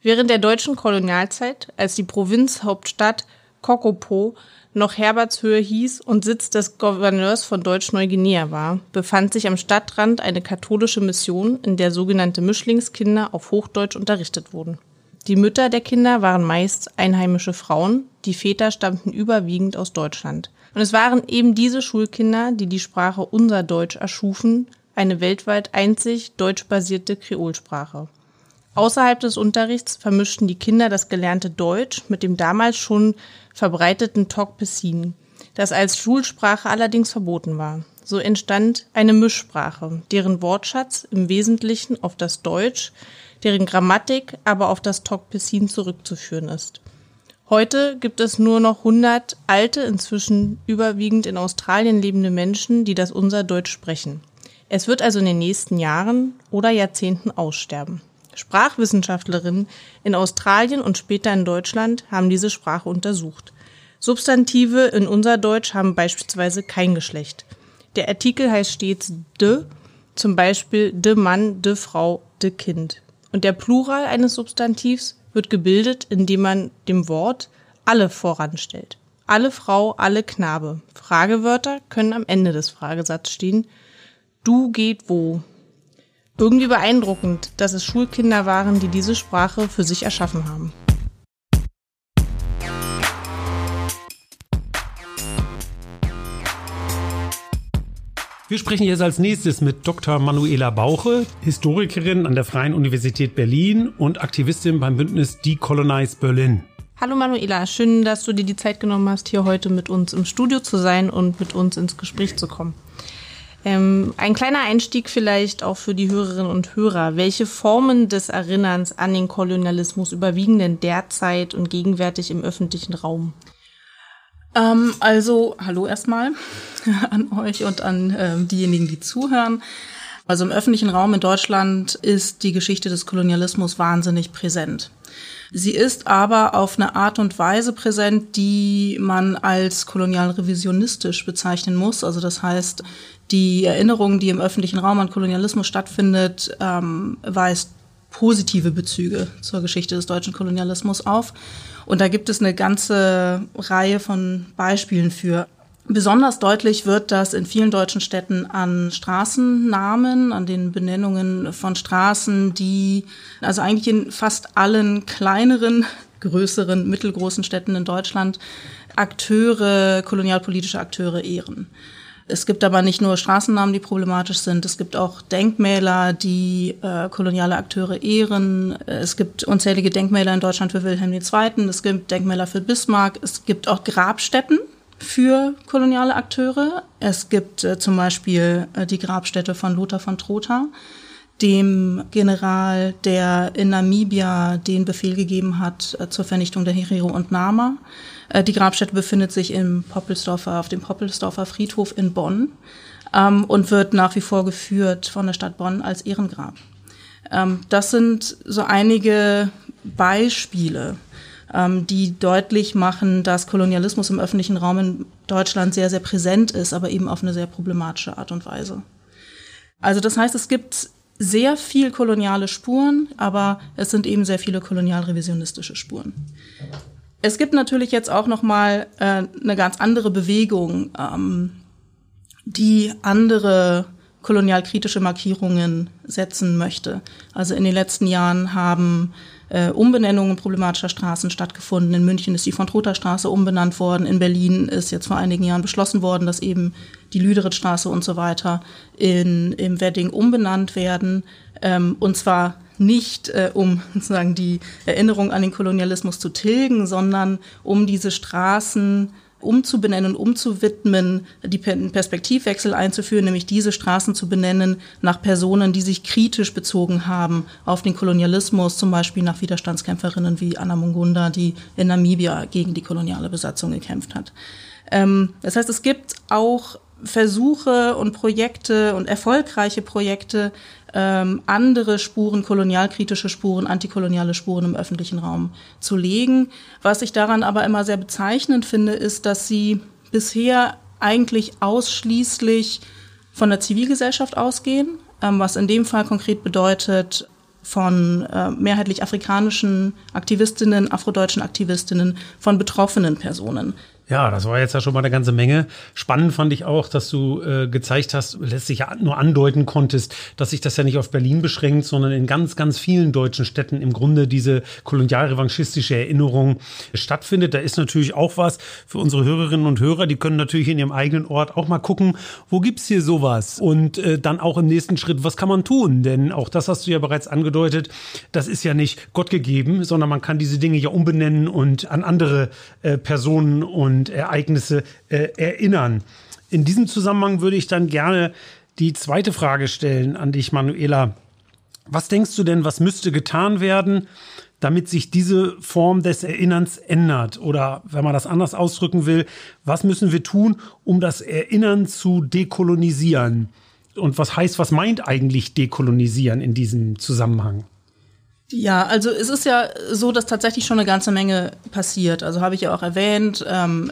Während der deutschen Kolonialzeit, als die Provinzhauptstadt Kokopo noch Herbertshöhe hieß und Sitz des Gouverneurs von Deutsch-Neuguinea war, befand sich am Stadtrand eine katholische Mission, in der sogenannte Mischlingskinder auf Hochdeutsch unterrichtet wurden. Die Mütter der Kinder waren meist einheimische Frauen, die Väter stammten überwiegend aus Deutschland. Und es waren eben diese Schulkinder, die die Sprache Unser Deutsch erschufen, eine weltweit einzig deutschbasierte Kreolsprache. Außerhalb des Unterrichts vermischten die Kinder das gelernte Deutsch mit dem damals schon verbreiteten Tokpesin, das als Schulsprache allerdings verboten war. So entstand eine Mischsprache, deren Wortschatz im Wesentlichen auf das Deutsch, deren Grammatik aber auf das Tokpesin zurückzuführen ist. Heute gibt es nur noch 100 alte, inzwischen überwiegend in Australien lebende Menschen, die das unser Deutsch sprechen. Es wird also in den nächsten Jahren oder Jahrzehnten aussterben. Sprachwissenschaftlerinnen in Australien und später in Deutschland haben diese Sprache untersucht. Substantive in unser Deutsch haben beispielsweise kein Geschlecht. Der Artikel heißt stets de, zum Beispiel de Mann, de Frau, de Kind. Und der Plural eines Substantivs wird gebildet, indem man dem Wort alle voranstellt. Alle Frau, alle Knabe. Fragewörter können am Ende des Fragesatzes stehen. Du geht wo? Irgendwie beeindruckend, dass es Schulkinder waren, die diese Sprache für sich erschaffen haben. Wir sprechen jetzt als nächstes mit Dr. Manuela Bauche, Historikerin an der Freien Universität Berlin und Aktivistin beim Bündnis Decolonize Berlin. Hallo Manuela, schön, dass du dir die Zeit genommen hast, hier heute mit uns im Studio zu sein und mit uns ins Gespräch zu kommen. Ähm, ein kleiner Einstieg vielleicht auch für die Hörerinnen und Hörer. Welche Formen des Erinnerns an den Kolonialismus überwiegen denn derzeit und gegenwärtig im öffentlichen Raum? Ähm, also, hallo erstmal an euch und an ähm, diejenigen, die zuhören. Also im öffentlichen Raum in Deutschland ist die Geschichte des Kolonialismus wahnsinnig präsent. Sie ist aber auf eine Art und Weise präsent, die man als kolonial-revisionistisch bezeichnen muss. Also das heißt, die Erinnerung, die im öffentlichen Raum an Kolonialismus stattfindet, ähm, weist positive Bezüge zur Geschichte des deutschen Kolonialismus auf. Und da gibt es eine ganze Reihe von Beispielen für. Besonders deutlich wird das in vielen deutschen Städten an Straßennamen, an den Benennungen von Straßen, die also eigentlich in fast allen kleineren, größeren, mittelgroßen Städten in Deutschland Akteure, kolonialpolitische Akteure ehren. Es gibt aber nicht nur Straßennamen, die problematisch sind. Es gibt auch Denkmäler, die äh, koloniale Akteure ehren. Es gibt unzählige Denkmäler in Deutschland für Wilhelm II. Es gibt Denkmäler für Bismarck. Es gibt auch Grabstätten für koloniale Akteure. Es gibt äh, zum Beispiel äh, die Grabstätte von Lothar von Trotha, dem General, der in Namibia den Befehl gegeben hat äh, zur Vernichtung der Herero und Nama. Äh, die Grabstätte befindet sich im Poppelsdorfer, auf dem Poppelsdorfer Friedhof in Bonn ähm, und wird nach wie vor geführt von der Stadt Bonn als Ehrengrab. Ähm, das sind so einige Beispiele ähm, die deutlich machen, dass Kolonialismus im öffentlichen Raum in Deutschland sehr, sehr präsent ist, aber eben auf eine sehr problematische Art und Weise. Also das heißt, es gibt sehr viel koloniale Spuren, aber es sind eben sehr viele kolonialrevisionistische Spuren. Es gibt natürlich jetzt auch noch mal äh, eine ganz andere Bewegung, ähm, die andere kolonialkritische Markierungen setzen möchte. Also in den letzten Jahren haben äh, Umbenennungen problematischer Straßen stattgefunden. In München ist die von Trotha Straße umbenannt worden. In Berlin ist jetzt vor einigen Jahren beschlossen worden, dass eben die Lüderitz-Straße und so weiter in, im Wedding umbenannt werden. Ähm, und zwar nicht äh, um sozusagen die Erinnerung an den Kolonialismus zu tilgen, sondern um diese Straßen umzubenennen und umzuwidmen, die Perspektivwechsel einzuführen, nämlich diese Straßen zu benennen nach Personen, die sich kritisch bezogen haben auf den Kolonialismus, zum Beispiel nach Widerstandskämpferinnen wie Anna Mungunda, die in Namibia gegen die koloniale Besatzung gekämpft hat. Ähm, das heißt, es gibt auch Versuche und Projekte und erfolgreiche Projekte, ähm, andere Spuren, kolonialkritische Spuren, antikoloniale Spuren im öffentlichen Raum zu legen. Was ich daran aber immer sehr bezeichnend finde, ist, dass sie bisher eigentlich ausschließlich von der Zivilgesellschaft ausgehen, ähm, was in dem Fall konkret bedeutet, von äh, mehrheitlich afrikanischen Aktivistinnen, afrodeutschen Aktivistinnen, von betroffenen Personen. Ja, das war jetzt ja schon mal eine ganze Menge. Spannend fand ich auch, dass du äh, gezeigt hast, letztlich ja nur andeuten konntest, dass sich das ja nicht auf Berlin beschränkt, sondern in ganz, ganz vielen deutschen Städten im Grunde diese kolonialrevanchistische Erinnerung stattfindet. Da ist natürlich auch was für unsere Hörerinnen und Hörer. Die können natürlich in ihrem eigenen Ort auch mal gucken, wo gibt's hier sowas? Und äh, dann auch im nächsten Schritt, was kann man tun? Denn auch das hast du ja bereits angedeutet, das ist ja nicht Gott gegeben, sondern man kann diese Dinge ja umbenennen und an andere äh, Personen und und Ereignisse äh, erinnern. In diesem Zusammenhang würde ich dann gerne die zweite Frage stellen an dich, Manuela. Was denkst du denn, was müsste getan werden, damit sich diese Form des Erinnerns ändert? Oder wenn man das anders ausdrücken will, was müssen wir tun, um das Erinnern zu dekolonisieren? Und was heißt, was meint eigentlich dekolonisieren in diesem Zusammenhang? Ja, also es ist ja so, dass tatsächlich schon eine ganze Menge passiert. Also habe ich ja auch erwähnt. Ähm,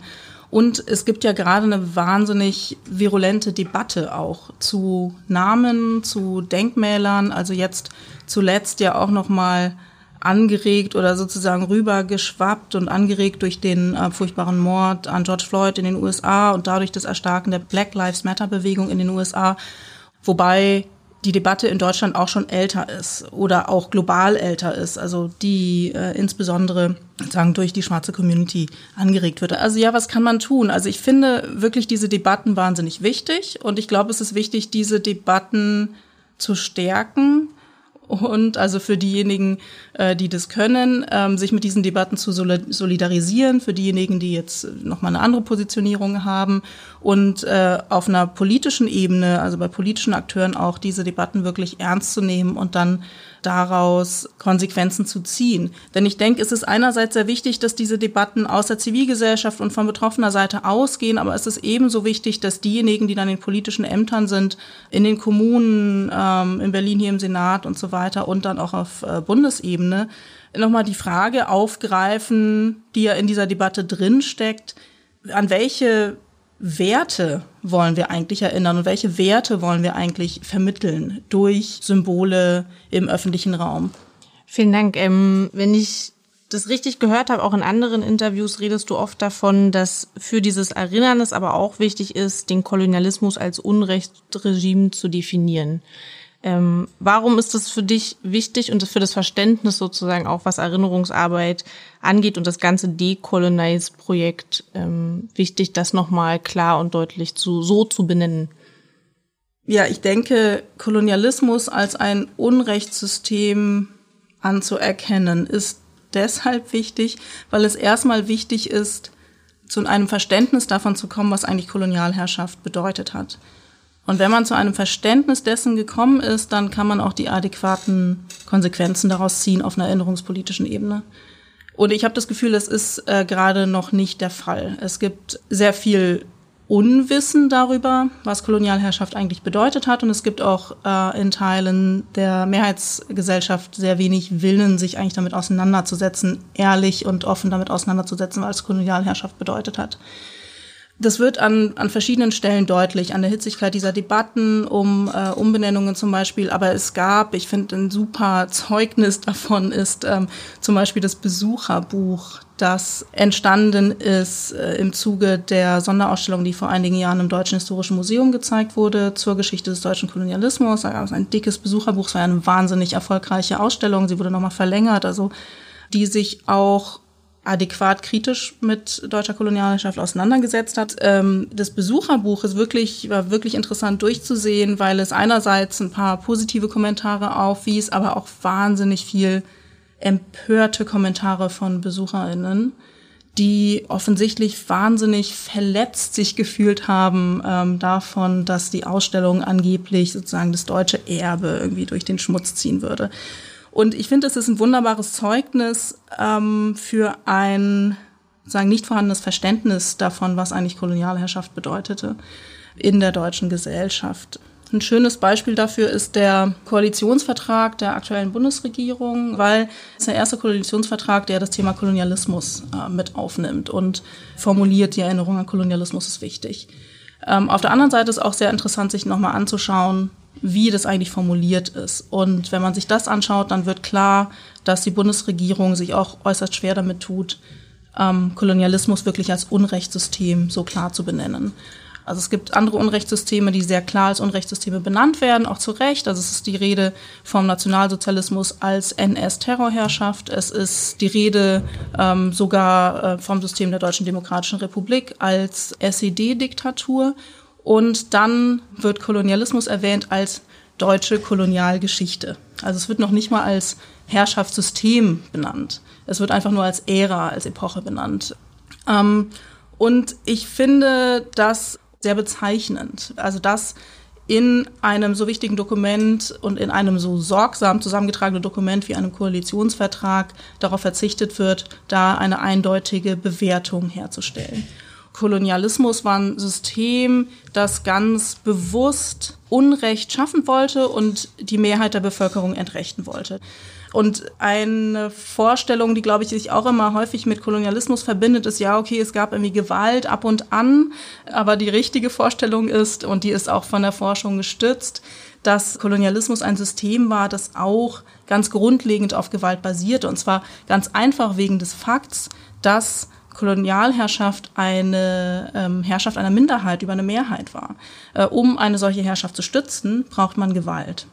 und es gibt ja gerade eine wahnsinnig virulente Debatte auch zu Namen, zu Denkmälern. Also jetzt zuletzt ja auch noch mal angeregt oder sozusagen rübergeschwappt und angeregt durch den äh, furchtbaren Mord an George Floyd in den USA und dadurch das Erstarken der Black Lives Matter Bewegung in den USA. Wobei die Debatte in Deutschland auch schon älter ist oder auch global älter ist, also die äh, insbesondere sagen durch die schwarze Community angeregt wird. Also ja, was kann man tun? Also ich finde wirklich diese Debatten wahnsinnig wichtig und ich glaube, es ist wichtig, diese Debatten zu stärken und also für diejenigen, äh, die das können, ähm, sich mit diesen Debatten zu solidarisieren, für diejenigen, die jetzt nochmal eine andere Positionierung haben und äh, auf einer politischen Ebene, also bei politischen Akteuren auch diese Debatten wirklich ernst zu nehmen und dann daraus Konsequenzen zu ziehen. Denn ich denke, es ist einerseits sehr wichtig, dass diese Debatten aus der Zivilgesellschaft und von betroffener Seite ausgehen, aber es ist ebenso wichtig, dass diejenigen, die dann in politischen Ämtern sind, in den Kommunen, ähm, in Berlin hier im Senat und so weiter und dann auch auf äh, Bundesebene, nochmal die Frage aufgreifen, die ja in dieser Debatte drinsteckt, an welche Werte wollen wir eigentlich erinnern und welche Werte wollen wir eigentlich vermitteln durch Symbole im öffentlichen Raum? Vielen Dank. Ähm, wenn ich das richtig gehört habe, auch in anderen Interviews redest du oft davon, dass für dieses Erinnern es aber auch wichtig ist, den Kolonialismus als Unrechtsregime zu definieren. Ähm, warum ist das für dich wichtig und für das Verständnis sozusagen auch, was Erinnerungsarbeit angeht und das ganze Decolonize-Projekt ähm, wichtig, das nochmal klar und deutlich zu, so zu benennen? Ja, ich denke, Kolonialismus als ein Unrechtssystem anzuerkennen, ist deshalb wichtig, weil es erstmal wichtig ist, zu einem Verständnis davon zu kommen, was eigentlich Kolonialherrschaft bedeutet hat. Und wenn man zu einem Verständnis dessen gekommen ist, dann kann man auch die adäquaten Konsequenzen daraus ziehen auf einer erinnerungspolitischen Ebene. Und ich habe das Gefühl, das ist äh, gerade noch nicht der Fall. Es gibt sehr viel Unwissen darüber, was Kolonialherrschaft eigentlich bedeutet hat. Und es gibt auch äh, in Teilen der Mehrheitsgesellschaft sehr wenig Willen, sich eigentlich damit auseinanderzusetzen, ehrlich und offen damit auseinanderzusetzen, was Kolonialherrschaft bedeutet hat. Das wird an, an verschiedenen Stellen deutlich, an der Hitzigkeit dieser Debatten um äh, Umbenennungen zum Beispiel. Aber es gab, ich finde, ein super Zeugnis davon ist ähm, zum Beispiel das Besucherbuch, das entstanden ist äh, im Zuge der Sonderausstellung, die vor einigen Jahren im Deutschen Historischen Museum gezeigt wurde zur Geschichte des deutschen Kolonialismus. Da gab es ein dickes Besucherbuch, es war eine wahnsinnig erfolgreiche Ausstellung. Sie wurde nochmal verlängert, also die sich auch adäquat kritisch mit deutscher Kolonialherrschaft auseinandergesetzt hat. Ähm, das Besucherbuch ist wirklich, war wirklich interessant durchzusehen, weil es einerseits ein paar positive Kommentare aufwies, aber auch wahnsinnig viel empörte Kommentare von BesucherInnen, die offensichtlich wahnsinnig verletzt sich gefühlt haben ähm, davon, dass die Ausstellung angeblich sozusagen das deutsche Erbe irgendwie durch den Schmutz ziehen würde. Und ich finde, es ist ein wunderbares Zeugnis ähm, für ein sagen nicht vorhandenes Verständnis davon, was eigentlich Kolonialherrschaft bedeutete in der deutschen Gesellschaft. Ein schönes Beispiel dafür ist der Koalitionsvertrag der aktuellen Bundesregierung, weil es der erste Koalitionsvertrag, der das Thema Kolonialismus äh, mit aufnimmt und formuliert, die Erinnerung an Kolonialismus ist wichtig. Ähm, auf der anderen Seite ist auch sehr interessant, sich nochmal anzuschauen, wie das eigentlich formuliert ist. Und wenn man sich das anschaut, dann wird klar, dass die Bundesregierung sich auch äußerst schwer damit tut, ähm, Kolonialismus wirklich als Unrechtssystem so klar zu benennen. Also es gibt andere Unrechtssysteme, die sehr klar als Unrechtssysteme benannt werden, auch zu Recht. Also es ist die Rede vom Nationalsozialismus als NS-Terrorherrschaft. Es ist die Rede ähm, sogar äh, vom System der Deutschen Demokratischen Republik als SED-Diktatur. Und dann wird Kolonialismus erwähnt als deutsche Kolonialgeschichte. Also es wird noch nicht mal als Herrschaftssystem benannt. Es wird einfach nur als Ära, als Epoche benannt. Ähm, und ich finde das sehr bezeichnend. Also dass in einem so wichtigen Dokument und in einem so sorgsam zusammengetragenen Dokument wie einem Koalitionsvertrag darauf verzichtet wird, da eine eindeutige Bewertung herzustellen. Kolonialismus war ein System, das ganz bewusst Unrecht schaffen wollte und die Mehrheit der Bevölkerung entrechten wollte. Und eine Vorstellung, die, glaube ich, sich auch immer häufig mit Kolonialismus verbindet, ist, ja, okay, es gab irgendwie Gewalt ab und an, aber die richtige Vorstellung ist, und die ist auch von der Forschung gestützt, dass Kolonialismus ein System war, das auch ganz grundlegend auf Gewalt basierte. Und zwar ganz einfach wegen des Fakts, dass Kolonialherrschaft eine ähm, Herrschaft einer Minderheit über eine Mehrheit war. Äh, um eine solche Herrschaft zu stützen, braucht man Gewalt.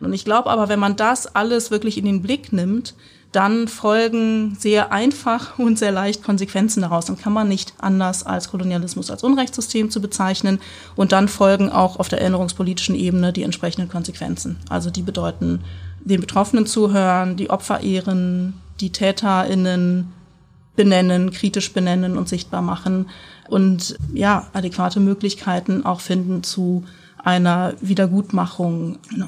Und ich glaube aber, wenn man das alles wirklich in den Blick nimmt, dann folgen sehr einfach und sehr leicht Konsequenzen daraus. Dann kann man nicht anders als Kolonialismus als Unrechtssystem zu bezeichnen. Und dann folgen auch auf der erinnerungspolitischen Ebene die entsprechenden Konsequenzen. Also die bedeuten, den Betroffenen zuhören, die Opfer ehren, die TäterInnen benennen, kritisch benennen und sichtbar machen und ja, adäquate Möglichkeiten auch finden zu einer Wiedergutmachung. Genau.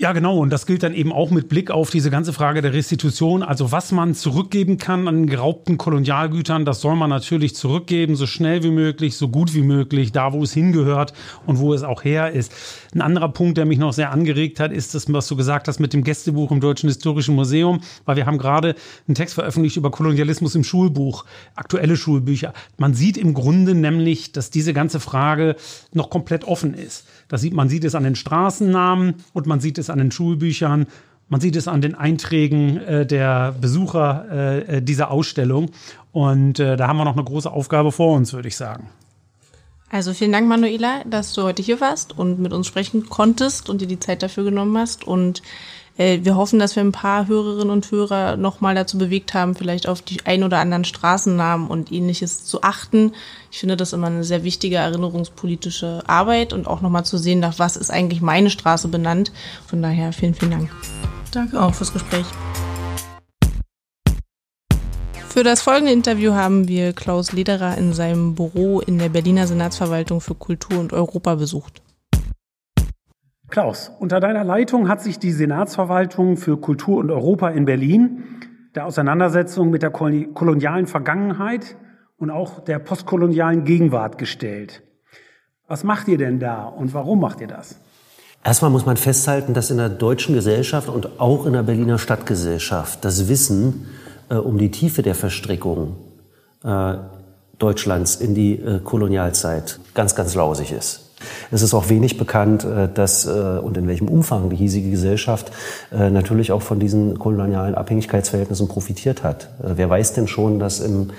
Ja, genau. Und das gilt dann eben auch mit Blick auf diese ganze Frage der Restitution. Also was man zurückgeben kann an geraubten Kolonialgütern, das soll man natürlich zurückgeben, so schnell wie möglich, so gut wie möglich, da wo es hingehört und wo es auch her ist. Ein anderer Punkt, der mich noch sehr angeregt hat, ist das, was du gesagt hast mit dem Gästebuch im Deutschen Historischen Museum, weil wir haben gerade einen Text veröffentlicht über Kolonialismus im Schulbuch, aktuelle Schulbücher. Man sieht im Grunde nämlich, dass diese ganze Frage noch komplett offen ist. Das sieht, man sieht es an den Straßennamen und man sieht es an den Schulbüchern. Man sieht es an den Einträgen äh, der Besucher äh, äh, dieser Ausstellung. Und äh, da haben wir noch eine große Aufgabe vor uns, würde ich sagen. Also vielen Dank, Manuela, dass du heute hier warst und mit uns sprechen konntest und dir die Zeit dafür genommen hast. Und äh, wir hoffen, dass wir ein paar Hörerinnen und Hörer nochmal dazu bewegt haben, vielleicht auf die ein oder anderen Straßennamen und ähnliches zu achten. Ich finde das immer eine sehr wichtige erinnerungspolitische Arbeit und auch nochmal zu sehen, nach was ist eigentlich meine Straße benannt. Von daher vielen, vielen Dank. Danke auch fürs Gespräch. Für das folgende Interview haben wir Klaus Lederer in seinem Büro in der Berliner Senatsverwaltung für Kultur und Europa besucht. Klaus, unter deiner Leitung hat sich die Senatsverwaltung für Kultur und Europa in Berlin der Auseinandersetzung mit der kolonialen Vergangenheit und auch der postkolonialen Gegenwart gestellt. Was macht ihr denn da und warum macht ihr das? Erstmal muss man festhalten, dass in der deutschen Gesellschaft und auch in der Berliner Stadtgesellschaft das Wissen äh, um die Tiefe der Verstrickung äh, Deutschlands in die äh, Kolonialzeit ganz, ganz lausig ist. Es ist auch wenig bekannt, äh, dass äh, und in welchem Umfang die hiesige Gesellschaft äh, natürlich auch von diesen kolonialen Abhängigkeitsverhältnissen profitiert hat. Wer weiß denn schon, dass im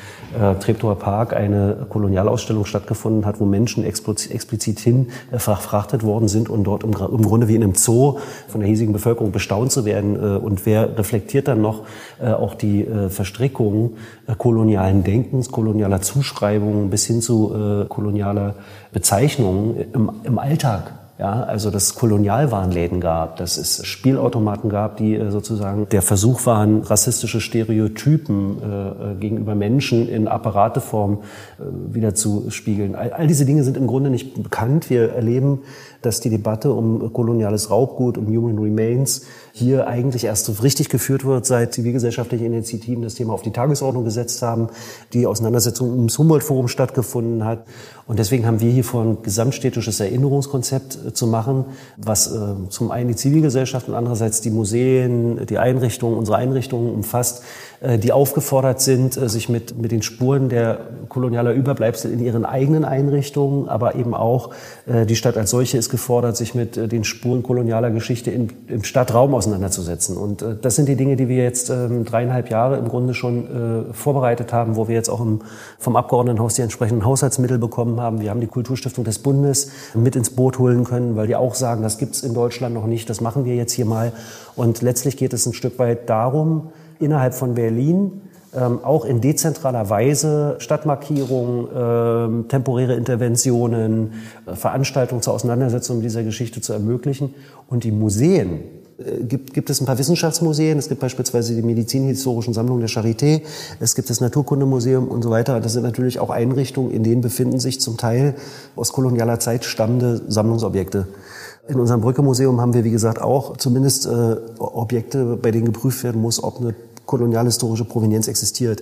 Treptower Park eine Kolonialausstellung stattgefunden hat, wo Menschen explizit hin verfrachtet worden sind und dort im Grunde wie in einem Zoo von der hiesigen Bevölkerung bestaunt zu werden. Und wer reflektiert dann noch auch die Verstrickungen kolonialen Denkens, kolonialer Zuschreibungen bis hin zu kolonialer Bezeichnungen im, im Alltag. Ja, also dass es Kolonialwarenläden gab, dass es Spielautomaten gab, die äh, sozusagen der Versuch waren, rassistische Stereotypen äh, äh gegenüber Menschen in Apparateform äh, wieder zu spiegeln. All, all diese Dinge sind im Grunde nicht bekannt. Wir erleben, dass die Debatte um koloniales Raubgut, um Human Remains hier eigentlich erst richtig geführt wird, seit zivilgesellschaftliche Initiativen das Thema auf die Tagesordnung gesetzt haben, die Auseinandersetzung ums Humboldt-Forum stattgefunden hat. Und deswegen haben wir hier vor ein gesamtstädtisches Erinnerungskonzept äh, zu machen, was äh, zum einen die Zivilgesellschaft und andererseits die Museen, die Einrichtungen, unsere Einrichtungen umfasst, die aufgefordert sind, äh, sich mit, mit den Spuren der kolonialer Überbleibsel in ihren eigenen Einrichtungen, aber eben auch äh, die Stadt als solche ist gefordert, sich mit den Spuren kolonialer Geschichte im, im Stadtraum auseinanderzusetzen. Und das sind die Dinge, die wir jetzt ähm, dreieinhalb Jahre im Grunde schon vorbereitet haben, wo wir jetzt auch im, vom Abgeordnetenhaus die entsprechenden Haushaltsmittel bekommen haben. Wir haben die Kulturstiftung des Bundes mit ins Boot holen können, weil die auch sagen, das gibt's in Deutschland noch nicht, das machen wir jetzt hier mal. Und letztlich geht es ein Stück weit darum, innerhalb von Berlin ähm, auch in dezentraler Weise Stadtmarkierungen, ähm, temporäre Interventionen, äh, Veranstaltungen zur Auseinandersetzung dieser Geschichte zu ermöglichen. Und die Museen, äh, gibt, gibt es ein paar Wissenschaftsmuseen, es gibt beispielsweise die Medizinhistorischen Sammlungen der Charité, es gibt das Naturkundemuseum und so weiter. Das sind natürlich auch Einrichtungen, in denen befinden sich zum Teil aus kolonialer Zeit stammende Sammlungsobjekte. In unserem Brücke-Museum haben wir, wie gesagt, auch zumindest äh, Objekte, bei denen geprüft werden muss, ob eine kolonialhistorische Provenienz existiert.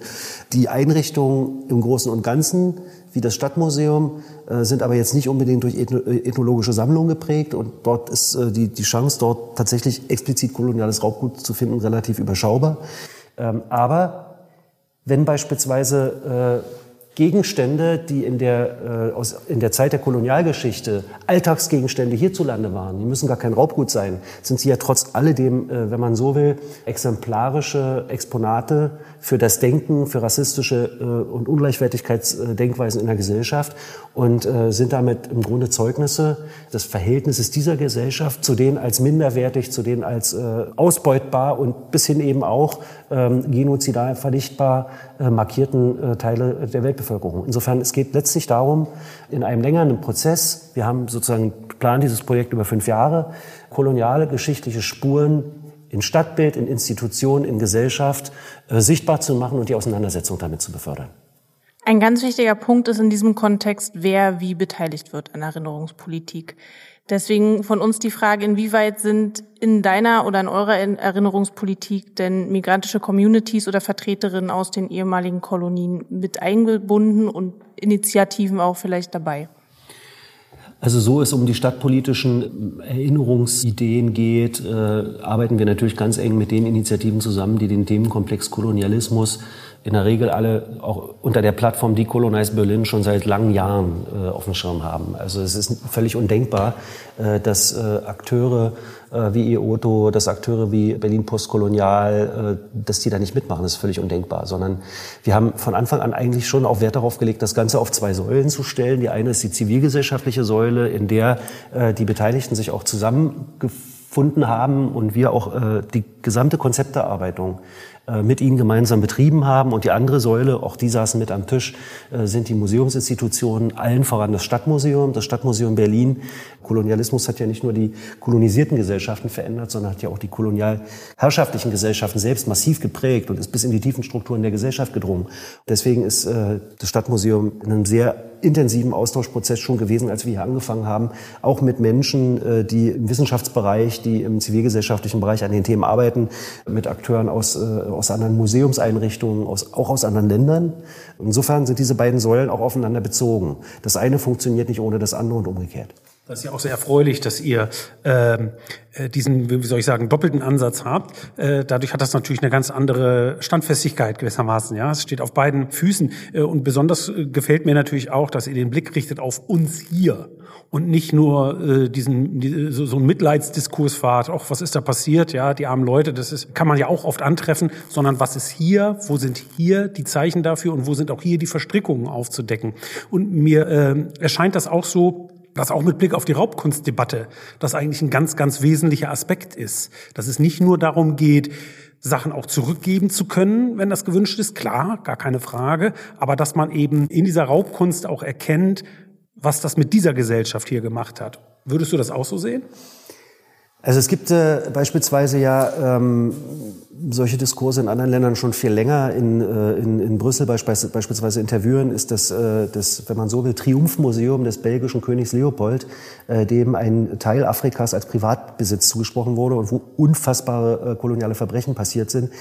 Die Einrichtungen im Großen und Ganzen, wie das Stadtmuseum, äh, sind aber jetzt nicht unbedingt durch äh, ethnologische Sammlungen geprägt und dort ist äh, die, die Chance, dort tatsächlich explizit koloniales Raubgut zu finden, relativ überschaubar. Ähm, aber wenn beispielsweise Gegenstände, die in der, äh, aus, in der Zeit der Kolonialgeschichte Alltagsgegenstände hierzulande waren, die müssen gar kein Raubgut sein, sind sie ja trotz alledem, äh, wenn man so will, exemplarische Exponate für das Denken, für rassistische äh, und Ungleichwertigkeitsdenkweisen in der Gesellschaft und äh, sind damit im Grunde Zeugnisse des Verhältnisses dieser Gesellschaft zu denen als minderwertig, zu denen als äh, ausbeutbar und bis hin eben auch ähm, genozidal vernichtbar markierten äh, Teile der Weltbevölkerung. Insofern, es geht letztlich darum, in einem längeren Prozess, wir haben sozusagen geplant dieses Projekt über fünf Jahre, koloniale geschichtliche Spuren in Stadtbild, in Institutionen, in Gesellschaft äh, sichtbar zu machen und die Auseinandersetzung damit zu befördern. Ein ganz wichtiger Punkt ist in diesem Kontext, wer wie beteiligt wird an Erinnerungspolitik. Deswegen von uns die Frage, inwieweit sind in deiner oder in eurer Erinnerungspolitik denn migrantische Communities oder Vertreterinnen aus den ehemaligen Kolonien mit eingebunden und Initiativen auch vielleicht dabei? Also so es um die stadtpolitischen Erinnerungsideen geht, äh, arbeiten wir natürlich ganz eng mit den Initiativen zusammen, die den Themenkomplex Kolonialismus in der Regel alle auch unter der Plattform Decolonize Berlin schon seit langen Jahren äh, auf dem Schirm haben. Also es ist völlig undenkbar, äh, dass äh, Akteure äh, wie EOTO, dass Akteure wie Berlin Postkolonial, äh, dass die da nicht mitmachen. Das ist völlig undenkbar. Sondern wir haben von Anfang an eigentlich schon auch Wert darauf gelegt, das Ganze auf zwei Säulen zu stellen. Die eine ist die zivilgesellschaftliche Säule, in der äh, die Beteiligten sich auch zusammengefunden haben und wir auch die gesamte Konzepterarbeitung mit ihnen gemeinsam betrieben haben. Und die andere Säule, auch die saßen mit am Tisch, äh, sind die Museumsinstitutionen, allen voran das Stadtmuseum, das Stadtmuseum Berlin. Kolonialismus hat ja nicht nur die kolonisierten Gesellschaften verändert, sondern hat ja auch die kolonialherrschaftlichen Gesellschaften selbst massiv geprägt und ist bis in die tiefen Strukturen der Gesellschaft gedrungen. Deswegen ist äh, das Stadtmuseum in einem sehr intensiven Austauschprozess schon gewesen, als wir hier angefangen haben, auch mit Menschen, die im Wissenschaftsbereich, die im zivilgesellschaftlichen Bereich an den Themen arbeiten, mit Akteuren aus aus anderen Museumseinrichtungen, aus, auch aus anderen Ländern. Insofern sind diese beiden Säulen auch aufeinander bezogen. Das eine funktioniert nicht ohne das andere und umgekehrt. Das ist ja auch sehr erfreulich, dass ihr ähm, äh, diesen, wie soll ich sagen, doppelten Ansatz habt. Äh, dadurch hat das natürlich eine ganz andere Standfestigkeit gewissermaßen. Ja, es steht auf beiden Füßen. Äh, und besonders äh, gefällt mir natürlich auch, dass ihr den Blick richtet auf uns hier und nicht nur äh, diesen die, so, so einen Mitleidsdiskurs fahrt. Auch was ist da passiert? Ja, die armen Leute, das ist kann man ja auch oft antreffen, sondern was ist hier? Wo sind hier die Zeichen dafür und wo sind auch hier die Verstrickungen aufzudecken? Und mir äh, erscheint das auch so dass auch mit Blick auf die Raubkunstdebatte das eigentlich ein ganz, ganz wesentlicher Aspekt ist. Dass es nicht nur darum geht, Sachen auch zurückgeben zu können, wenn das gewünscht ist, klar, gar keine Frage, aber dass man eben in dieser Raubkunst auch erkennt, was das mit dieser Gesellschaft hier gemacht hat. Würdest du das auch so sehen? Also es gibt äh, beispielsweise ja ähm, solche Diskurse in anderen Ländern schon viel länger. In, äh, in, in Brüssel beispielsweise in Tervuren ist das, äh, das, wenn man so will, Triumphmuseum des belgischen Königs Leopold, äh, dem ein Teil Afrikas als Privatbesitz zugesprochen wurde und wo unfassbare koloniale Verbrechen passiert sind.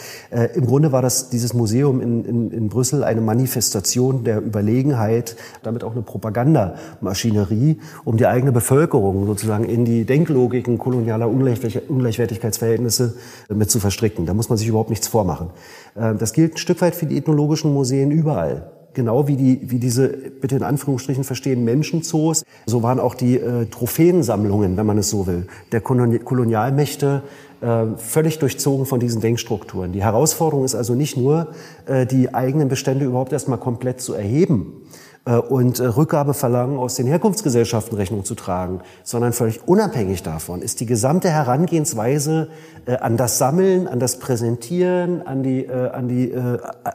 Im Grunde war das dieses Museum in, in, in Brüssel eine Manifestation der Überlegenheit, damit auch eine Propagandamaschinerie, um die eigene Bevölkerung sozusagen in die Denklogiken kolonialer Ungleichwertigkeitsverhältnisse mit zu verstricken. Da muss man sich überhaupt nichts vormachen. Äh, das gilt ein Stück weit für die ethnologischen Museen überall. Genau wie, die, wie diese, bitte in Anführungsstrichen verstehen, Menschenzoos, so waren auch die äh, Trophäensammlungen, wenn man es so will, der Kolonialmächte äh, völlig durchzogen von diesen Denkstrukturen. Die Herausforderung ist also nicht nur, äh, die eigenen Bestände überhaupt erstmal komplett zu erheben, äh, und äh, Rückgabeverlangen aus den Herkunftsgesellschaften Rechnung zu tragen, sondern völlig unabhängig davon ist die gesamte Herangehensweise äh, an das Sammeln, an das Präsentieren, an die, an die,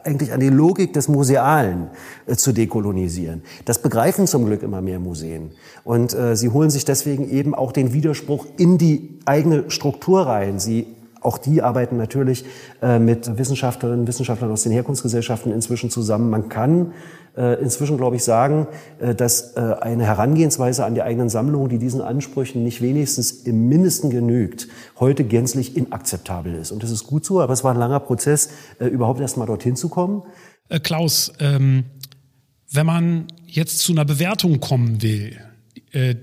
eigentlich an die Logik des Musealen zu dekolonisieren. Das begreifen zum Glück immer mehr Museen. Und sie holen sich deswegen eben auch den Widerspruch in die eigene Struktur rein. Sie auch die arbeiten natürlich mit Wissenschaftlerinnen und Wissenschaftlern aus den Herkunftsgesellschaften inzwischen zusammen. Man kann äh, inzwischen, glaube ich, sagen, äh, dass äh, eine Herangehensweise an die eigenen Sammlungen, die diesen Ansprüchen nicht wenigstens im Mindesten genügt, heute gänzlich inakzeptabel ist. Und das ist gut so, aber es war ein langer Prozess, überhaupt erst mal dorthin zu kommen. Klaus, ähm, wenn man jetzt zu einer Bewertung kommen will,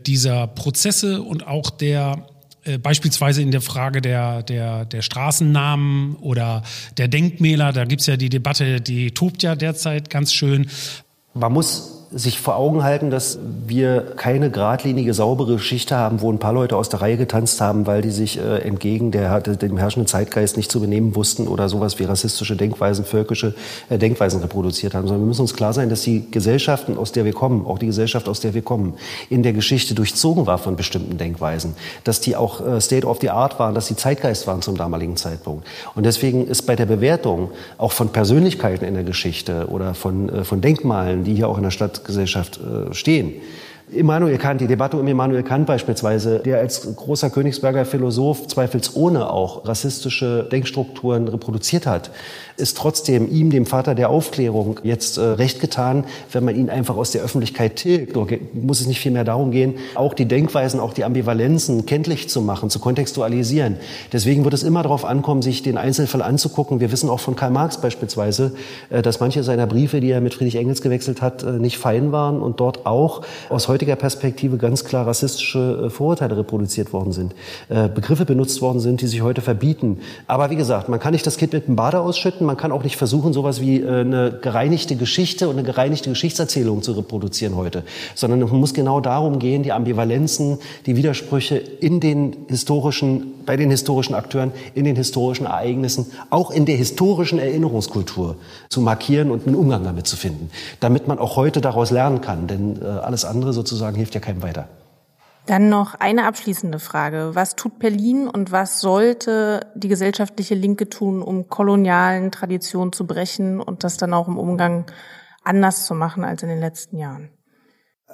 dieser Prozesse und auch der äh, beispielsweise in der Frage der, der, der Straßennamen oder der Denkmäler, da gibt's ja die Debatte, die tobt ja derzeit ganz schön. Man muss sich vor Augen halten, dass wir keine geradlinige, saubere Geschichte haben, wo ein paar Leute aus der Reihe getanzt haben, weil die sich äh, entgegen der, dem herrschenden Zeitgeist nicht zu benehmen wussten oder sowas wie rassistische Denkweisen, völkische äh, Denkweisen reproduziert haben, sondern wir müssen uns klar sein, dass die Gesellschaften, aus der wir kommen, auch die Gesellschaft, aus der wir kommen, in der Geschichte durchzogen war von bestimmten Denkweisen, dass die auch äh, State of the Art waren, dass die Zeitgeist waren zum damaligen Zeitpunkt. Und deswegen ist bei der Bewertung auch von Persönlichkeiten in der Geschichte oder von, äh, von Denkmalen, die hier auch in der Stadt Gesellschaft äh, stehen. Immanuel Kant, die Debatte um Immanuel Kant beispielsweise, der als großer Königsberger Philosoph zweifelsohne auch rassistische Denkstrukturen reproduziert hat, ist trotzdem ihm, dem Vater der Aufklärung, jetzt äh, recht getan, wenn man ihn einfach aus der Öffentlichkeit tilgt. Da muss es nicht viel mehr darum gehen, auch die Denkweisen, auch die Ambivalenzen kenntlich zu machen, zu kontextualisieren. Deswegen wird es immer darauf ankommen, sich den Einzelfall anzugucken. Wir wissen auch von Karl Marx beispielsweise, äh, dass manche seiner Briefe, die er mit Friedrich Engels gewechselt hat, äh, nicht fein waren und dort auch aus heutiger Perspektive ganz klar rassistische äh, Vorurteile reproduziert worden sind, äh, Begriffe benutzt worden sind, die sich heute verbieten. Aber wie gesagt, man kann nicht das Kind mit dem Bade ausschütten, man kann auch nicht versuchen, sowas wie äh, eine gereinigte Geschichte und eine gereinigte Geschichtserzählung zu reproduzieren heute, sondern es muss genau darum gehen, die Ambivalenzen, die Widersprüche in den historischen, bei den historischen Akteuren, in den historischen Ereignissen, auch in der historischen Erinnerungskultur zu markieren und einen Umgang damit zu finden, damit man auch heute daraus lernen kann, denn alles andere sozusagen hilft ja keinem weiter. Dann noch eine abschließende Frage. Was tut Berlin und was sollte die gesellschaftliche Linke tun, um kolonialen Traditionen zu brechen und das dann auch im Umgang anders zu machen als in den letzten Jahren?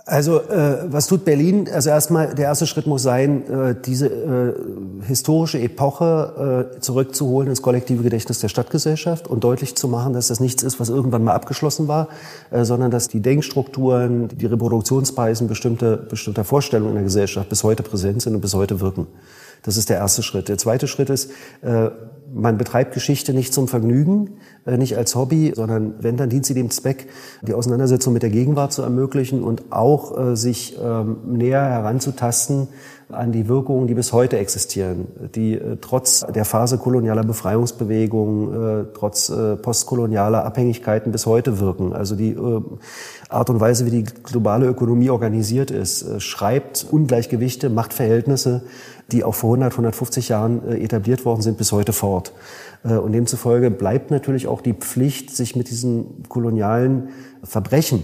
Also äh, was tut Berlin? Also erstmal der erste Schritt muss sein, äh, diese äh, historische Epoche äh, zurückzuholen ins kollektive Gedächtnis der Stadtgesellschaft und deutlich zu machen, dass das nichts ist, was irgendwann mal abgeschlossen war, äh, sondern dass die Denkstrukturen, die Reproduktionsweisen bestimmter bestimmter Vorstellungen in der Gesellschaft bis heute präsent sind und bis heute wirken. Das ist der erste Schritt. Der zweite Schritt ist, äh, man betreibt Geschichte nicht zum Vergnügen, äh, nicht als Hobby, sondern wenn, dann dient sie dem Zweck, die Auseinandersetzung mit der Gegenwart zu ermöglichen und auch äh, sich ähm, näher heranzutasten an die Wirkungen, die bis heute existieren, die äh, trotz der Phase kolonialer Befreiungsbewegungen, äh, trotz äh, postkolonialer Abhängigkeiten bis heute wirken. Also die Art und Weise, wie die globale Ökonomie organisiert ist, schreibt Ungleichgewichte, Machtverhältnisse, die auch vor 100, 150 Jahren etabliert worden sind, bis heute fort. Und demzufolge bleibt natürlich auch die Pflicht, sich mit diesen kolonialen Verbrechen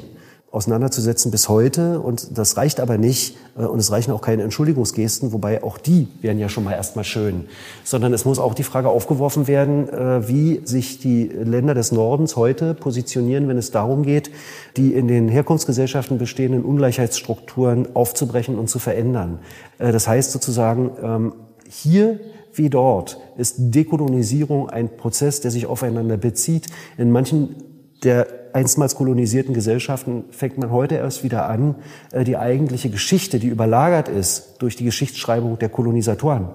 auseinanderzusetzen bis heute. Und das reicht aber nicht. Äh, und es reichen auch keine Entschuldigungsgesten, wobei auch die wären ja schon mal erstmal schön. Sondern es muss auch die Frage aufgeworfen werden, äh, wie sich die Länder des Nordens heute positionieren, wenn es darum geht, die in den Herkunftsgesellschaften bestehenden Ungleichheitsstrukturen aufzubrechen und zu verändern. Äh, das heißt sozusagen, ähm, hier wie dort ist Dekolonisierung ein Prozess, der sich aufeinander bezieht. In manchen der einstmals kolonisierten Gesellschaften fängt man heute erst wieder an, äh, die eigentliche Geschichte, die überlagert ist durch die Geschichtsschreibung der Kolonisatoren,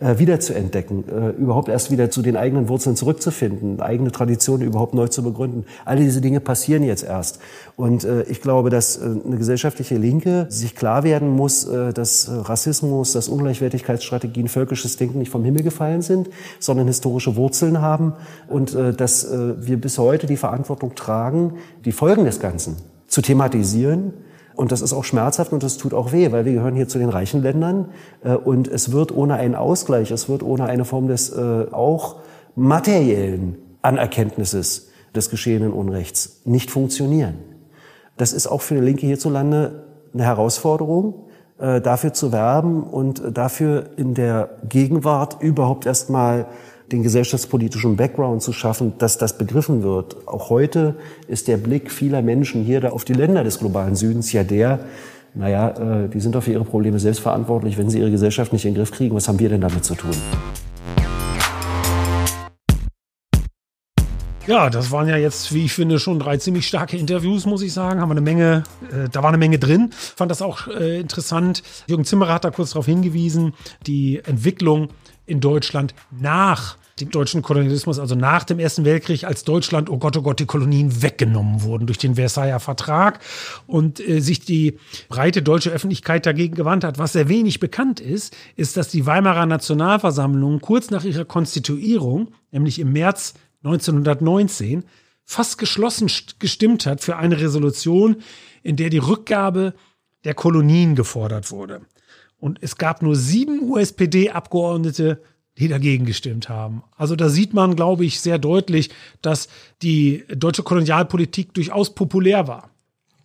äh, wieder zu entdecken, äh, überhaupt erst wieder zu den eigenen Wurzeln zurückzufinden, eigene Traditionen überhaupt neu zu begründen. All diese Dinge passieren jetzt erst. Und äh, ich glaube, dass äh, eine gesellschaftliche Linke sich klar werden muss, äh, dass Rassismus, dass Ungleichwertigkeitsstrategien, völkisches Denken nicht vom Himmel gefallen sind, sondern historische Wurzeln haben und äh, dass äh, wir bis heute die Verantwortung tragen, die Folgen des Ganzen zu thematisieren und das ist auch schmerzhaft und das tut auch weh, weil wir gehören hier zu den reichen Ländern. Äh, und es wird ohne einen Ausgleich, es wird ohne eine Form des äh, auch materiellen Anerkenntnisses des geschehenen Unrechts nicht funktionieren. Das ist auch für die Linke hierzulande eine Herausforderung, äh, dafür zu werben und dafür in der Gegenwart überhaupt erstmal den gesellschaftspolitischen Background zu schaffen, dass das begriffen wird. Auch heute ist der Blick vieler Menschen hier auf die Länder des globalen Südens ja der, naja, äh, die sind doch für ihre Probleme selbst verantwortlich, wenn sie ihre Gesellschaft nicht in den Griff kriegen. Was haben wir denn damit zu tun? Ja, das waren ja jetzt, wie ich finde, schon drei ziemlich starke Interviews, muss ich sagen. Haben wir eine Menge, äh, da war eine Menge drin. Fand das auch äh, interessant. Jürgen Zimmerer hat da kurz darauf hingewiesen, die Entwicklung in Deutschland nach dem deutschen Kolonialismus, also nach dem Ersten Weltkrieg, als Deutschland, oh Gott, oh Gott, die Kolonien weggenommen wurden durch den Versailler Vertrag und äh, sich die breite deutsche Öffentlichkeit dagegen gewandt hat. Was sehr wenig bekannt ist, ist, dass die Weimarer Nationalversammlung kurz nach ihrer Konstituierung, nämlich im März 1919, fast geschlossen gestimmt hat für eine Resolution, in der die Rückgabe der Kolonien gefordert wurde. Und es gab nur sieben USPD-Abgeordnete, die dagegen gestimmt haben. Also da sieht man, glaube ich, sehr deutlich, dass die deutsche Kolonialpolitik durchaus populär war.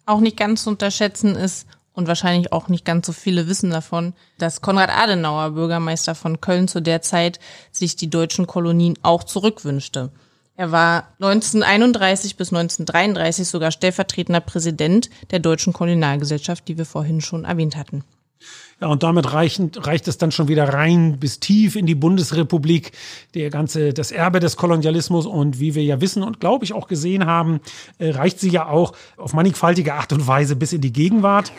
Auch nicht ganz zu unterschätzen ist, und wahrscheinlich auch nicht ganz so viele wissen davon, dass Konrad Adenauer, Bürgermeister von Köln zu der Zeit, sich die deutschen Kolonien auch zurückwünschte. Er war 1931 bis 1933 sogar stellvertretender Präsident der Deutschen Kolonialgesellschaft, die wir vorhin schon erwähnt hatten. Ja, und damit reichen, reicht es dann schon wieder rein bis tief in die Bundesrepublik, der ganze, das Erbe des Kolonialismus. Und wie wir ja wissen und glaube ich auch gesehen haben, äh, reicht sie ja auch auf mannigfaltige Art und Weise bis in die Gegenwart.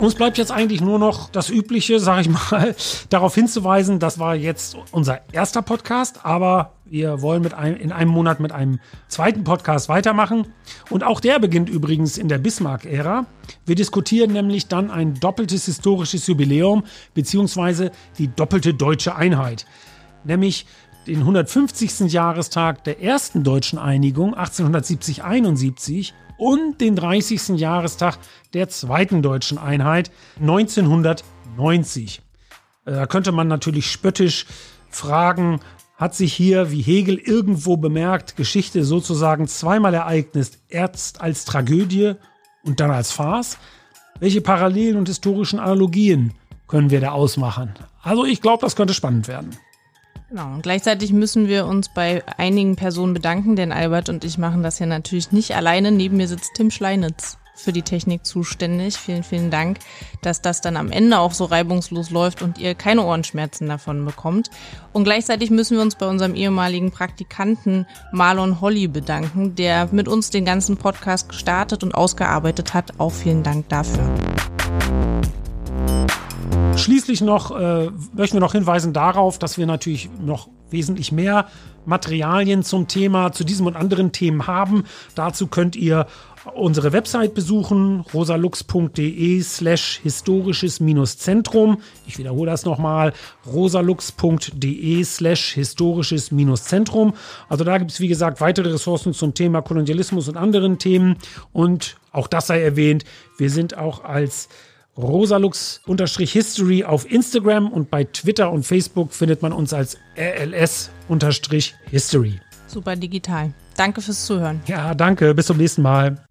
Uns bleibt jetzt eigentlich nur noch das Übliche, sage ich mal, darauf hinzuweisen, das war jetzt unser erster Podcast, aber wir wollen mit einem, in einem Monat mit einem zweiten Podcast weitermachen. Und auch der beginnt übrigens in der Bismarck-Ära. Wir diskutieren nämlich dann ein doppeltes historisches Jubiläum, beziehungsweise die doppelte deutsche Einheit. Nämlich den 150. Jahrestag der ersten deutschen Einigung 1870-71 und den 30. Jahrestag der zweiten deutschen Einheit 1990. Äh, da könnte man natürlich spöttisch fragen, hat sich hier, wie Hegel irgendwo bemerkt, Geschichte sozusagen zweimal ereignet, erst als Tragödie und dann als Farce? Welche Parallelen und historischen Analogien können wir da ausmachen? Also ich glaube, das könnte spannend werden. Genau. Und gleichzeitig müssen wir uns bei einigen Personen bedanken, denn Albert und ich machen das hier natürlich nicht alleine. Neben mir sitzt Tim Schleinitz für die Technik zuständig. Vielen, vielen Dank, dass das dann am Ende auch so reibungslos läuft und ihr keine Ohrenschmerzen davon bekommt. Und gleichzeitig müssen wir uns bei unserem ehemaligen Praktikanten Marlon Holly bedanken, der mit uns den ganzen Podcast gestartet und ausgearbeitet hat. Auch vielen Dank dafür. Schließlich noch äh, möchten wir noch hinweisen darauf, dass wir natürlich noch wesentlich mehr Materialien zum Thema, zu diesem und anderen Themen haben. Dazu könnt ihr unsere Website besuchen, rosalux.de slash historisches-zentrum. Ich wiederhole das nochmal, rosalux.de slash historisches-zentrum. Also da gibt es, wie gesagt, weitere Ressourcen zum Thema Kolonialismus und anderen Themen. Und auch das sei erwähnt, wir sind auch als rosalux-history auf Instagram und bei Twitter und Facebook findet man uns als rls-history. Super digital. Danke fürs Zuhören. Ja, danke. Bis zum nächsten Mal.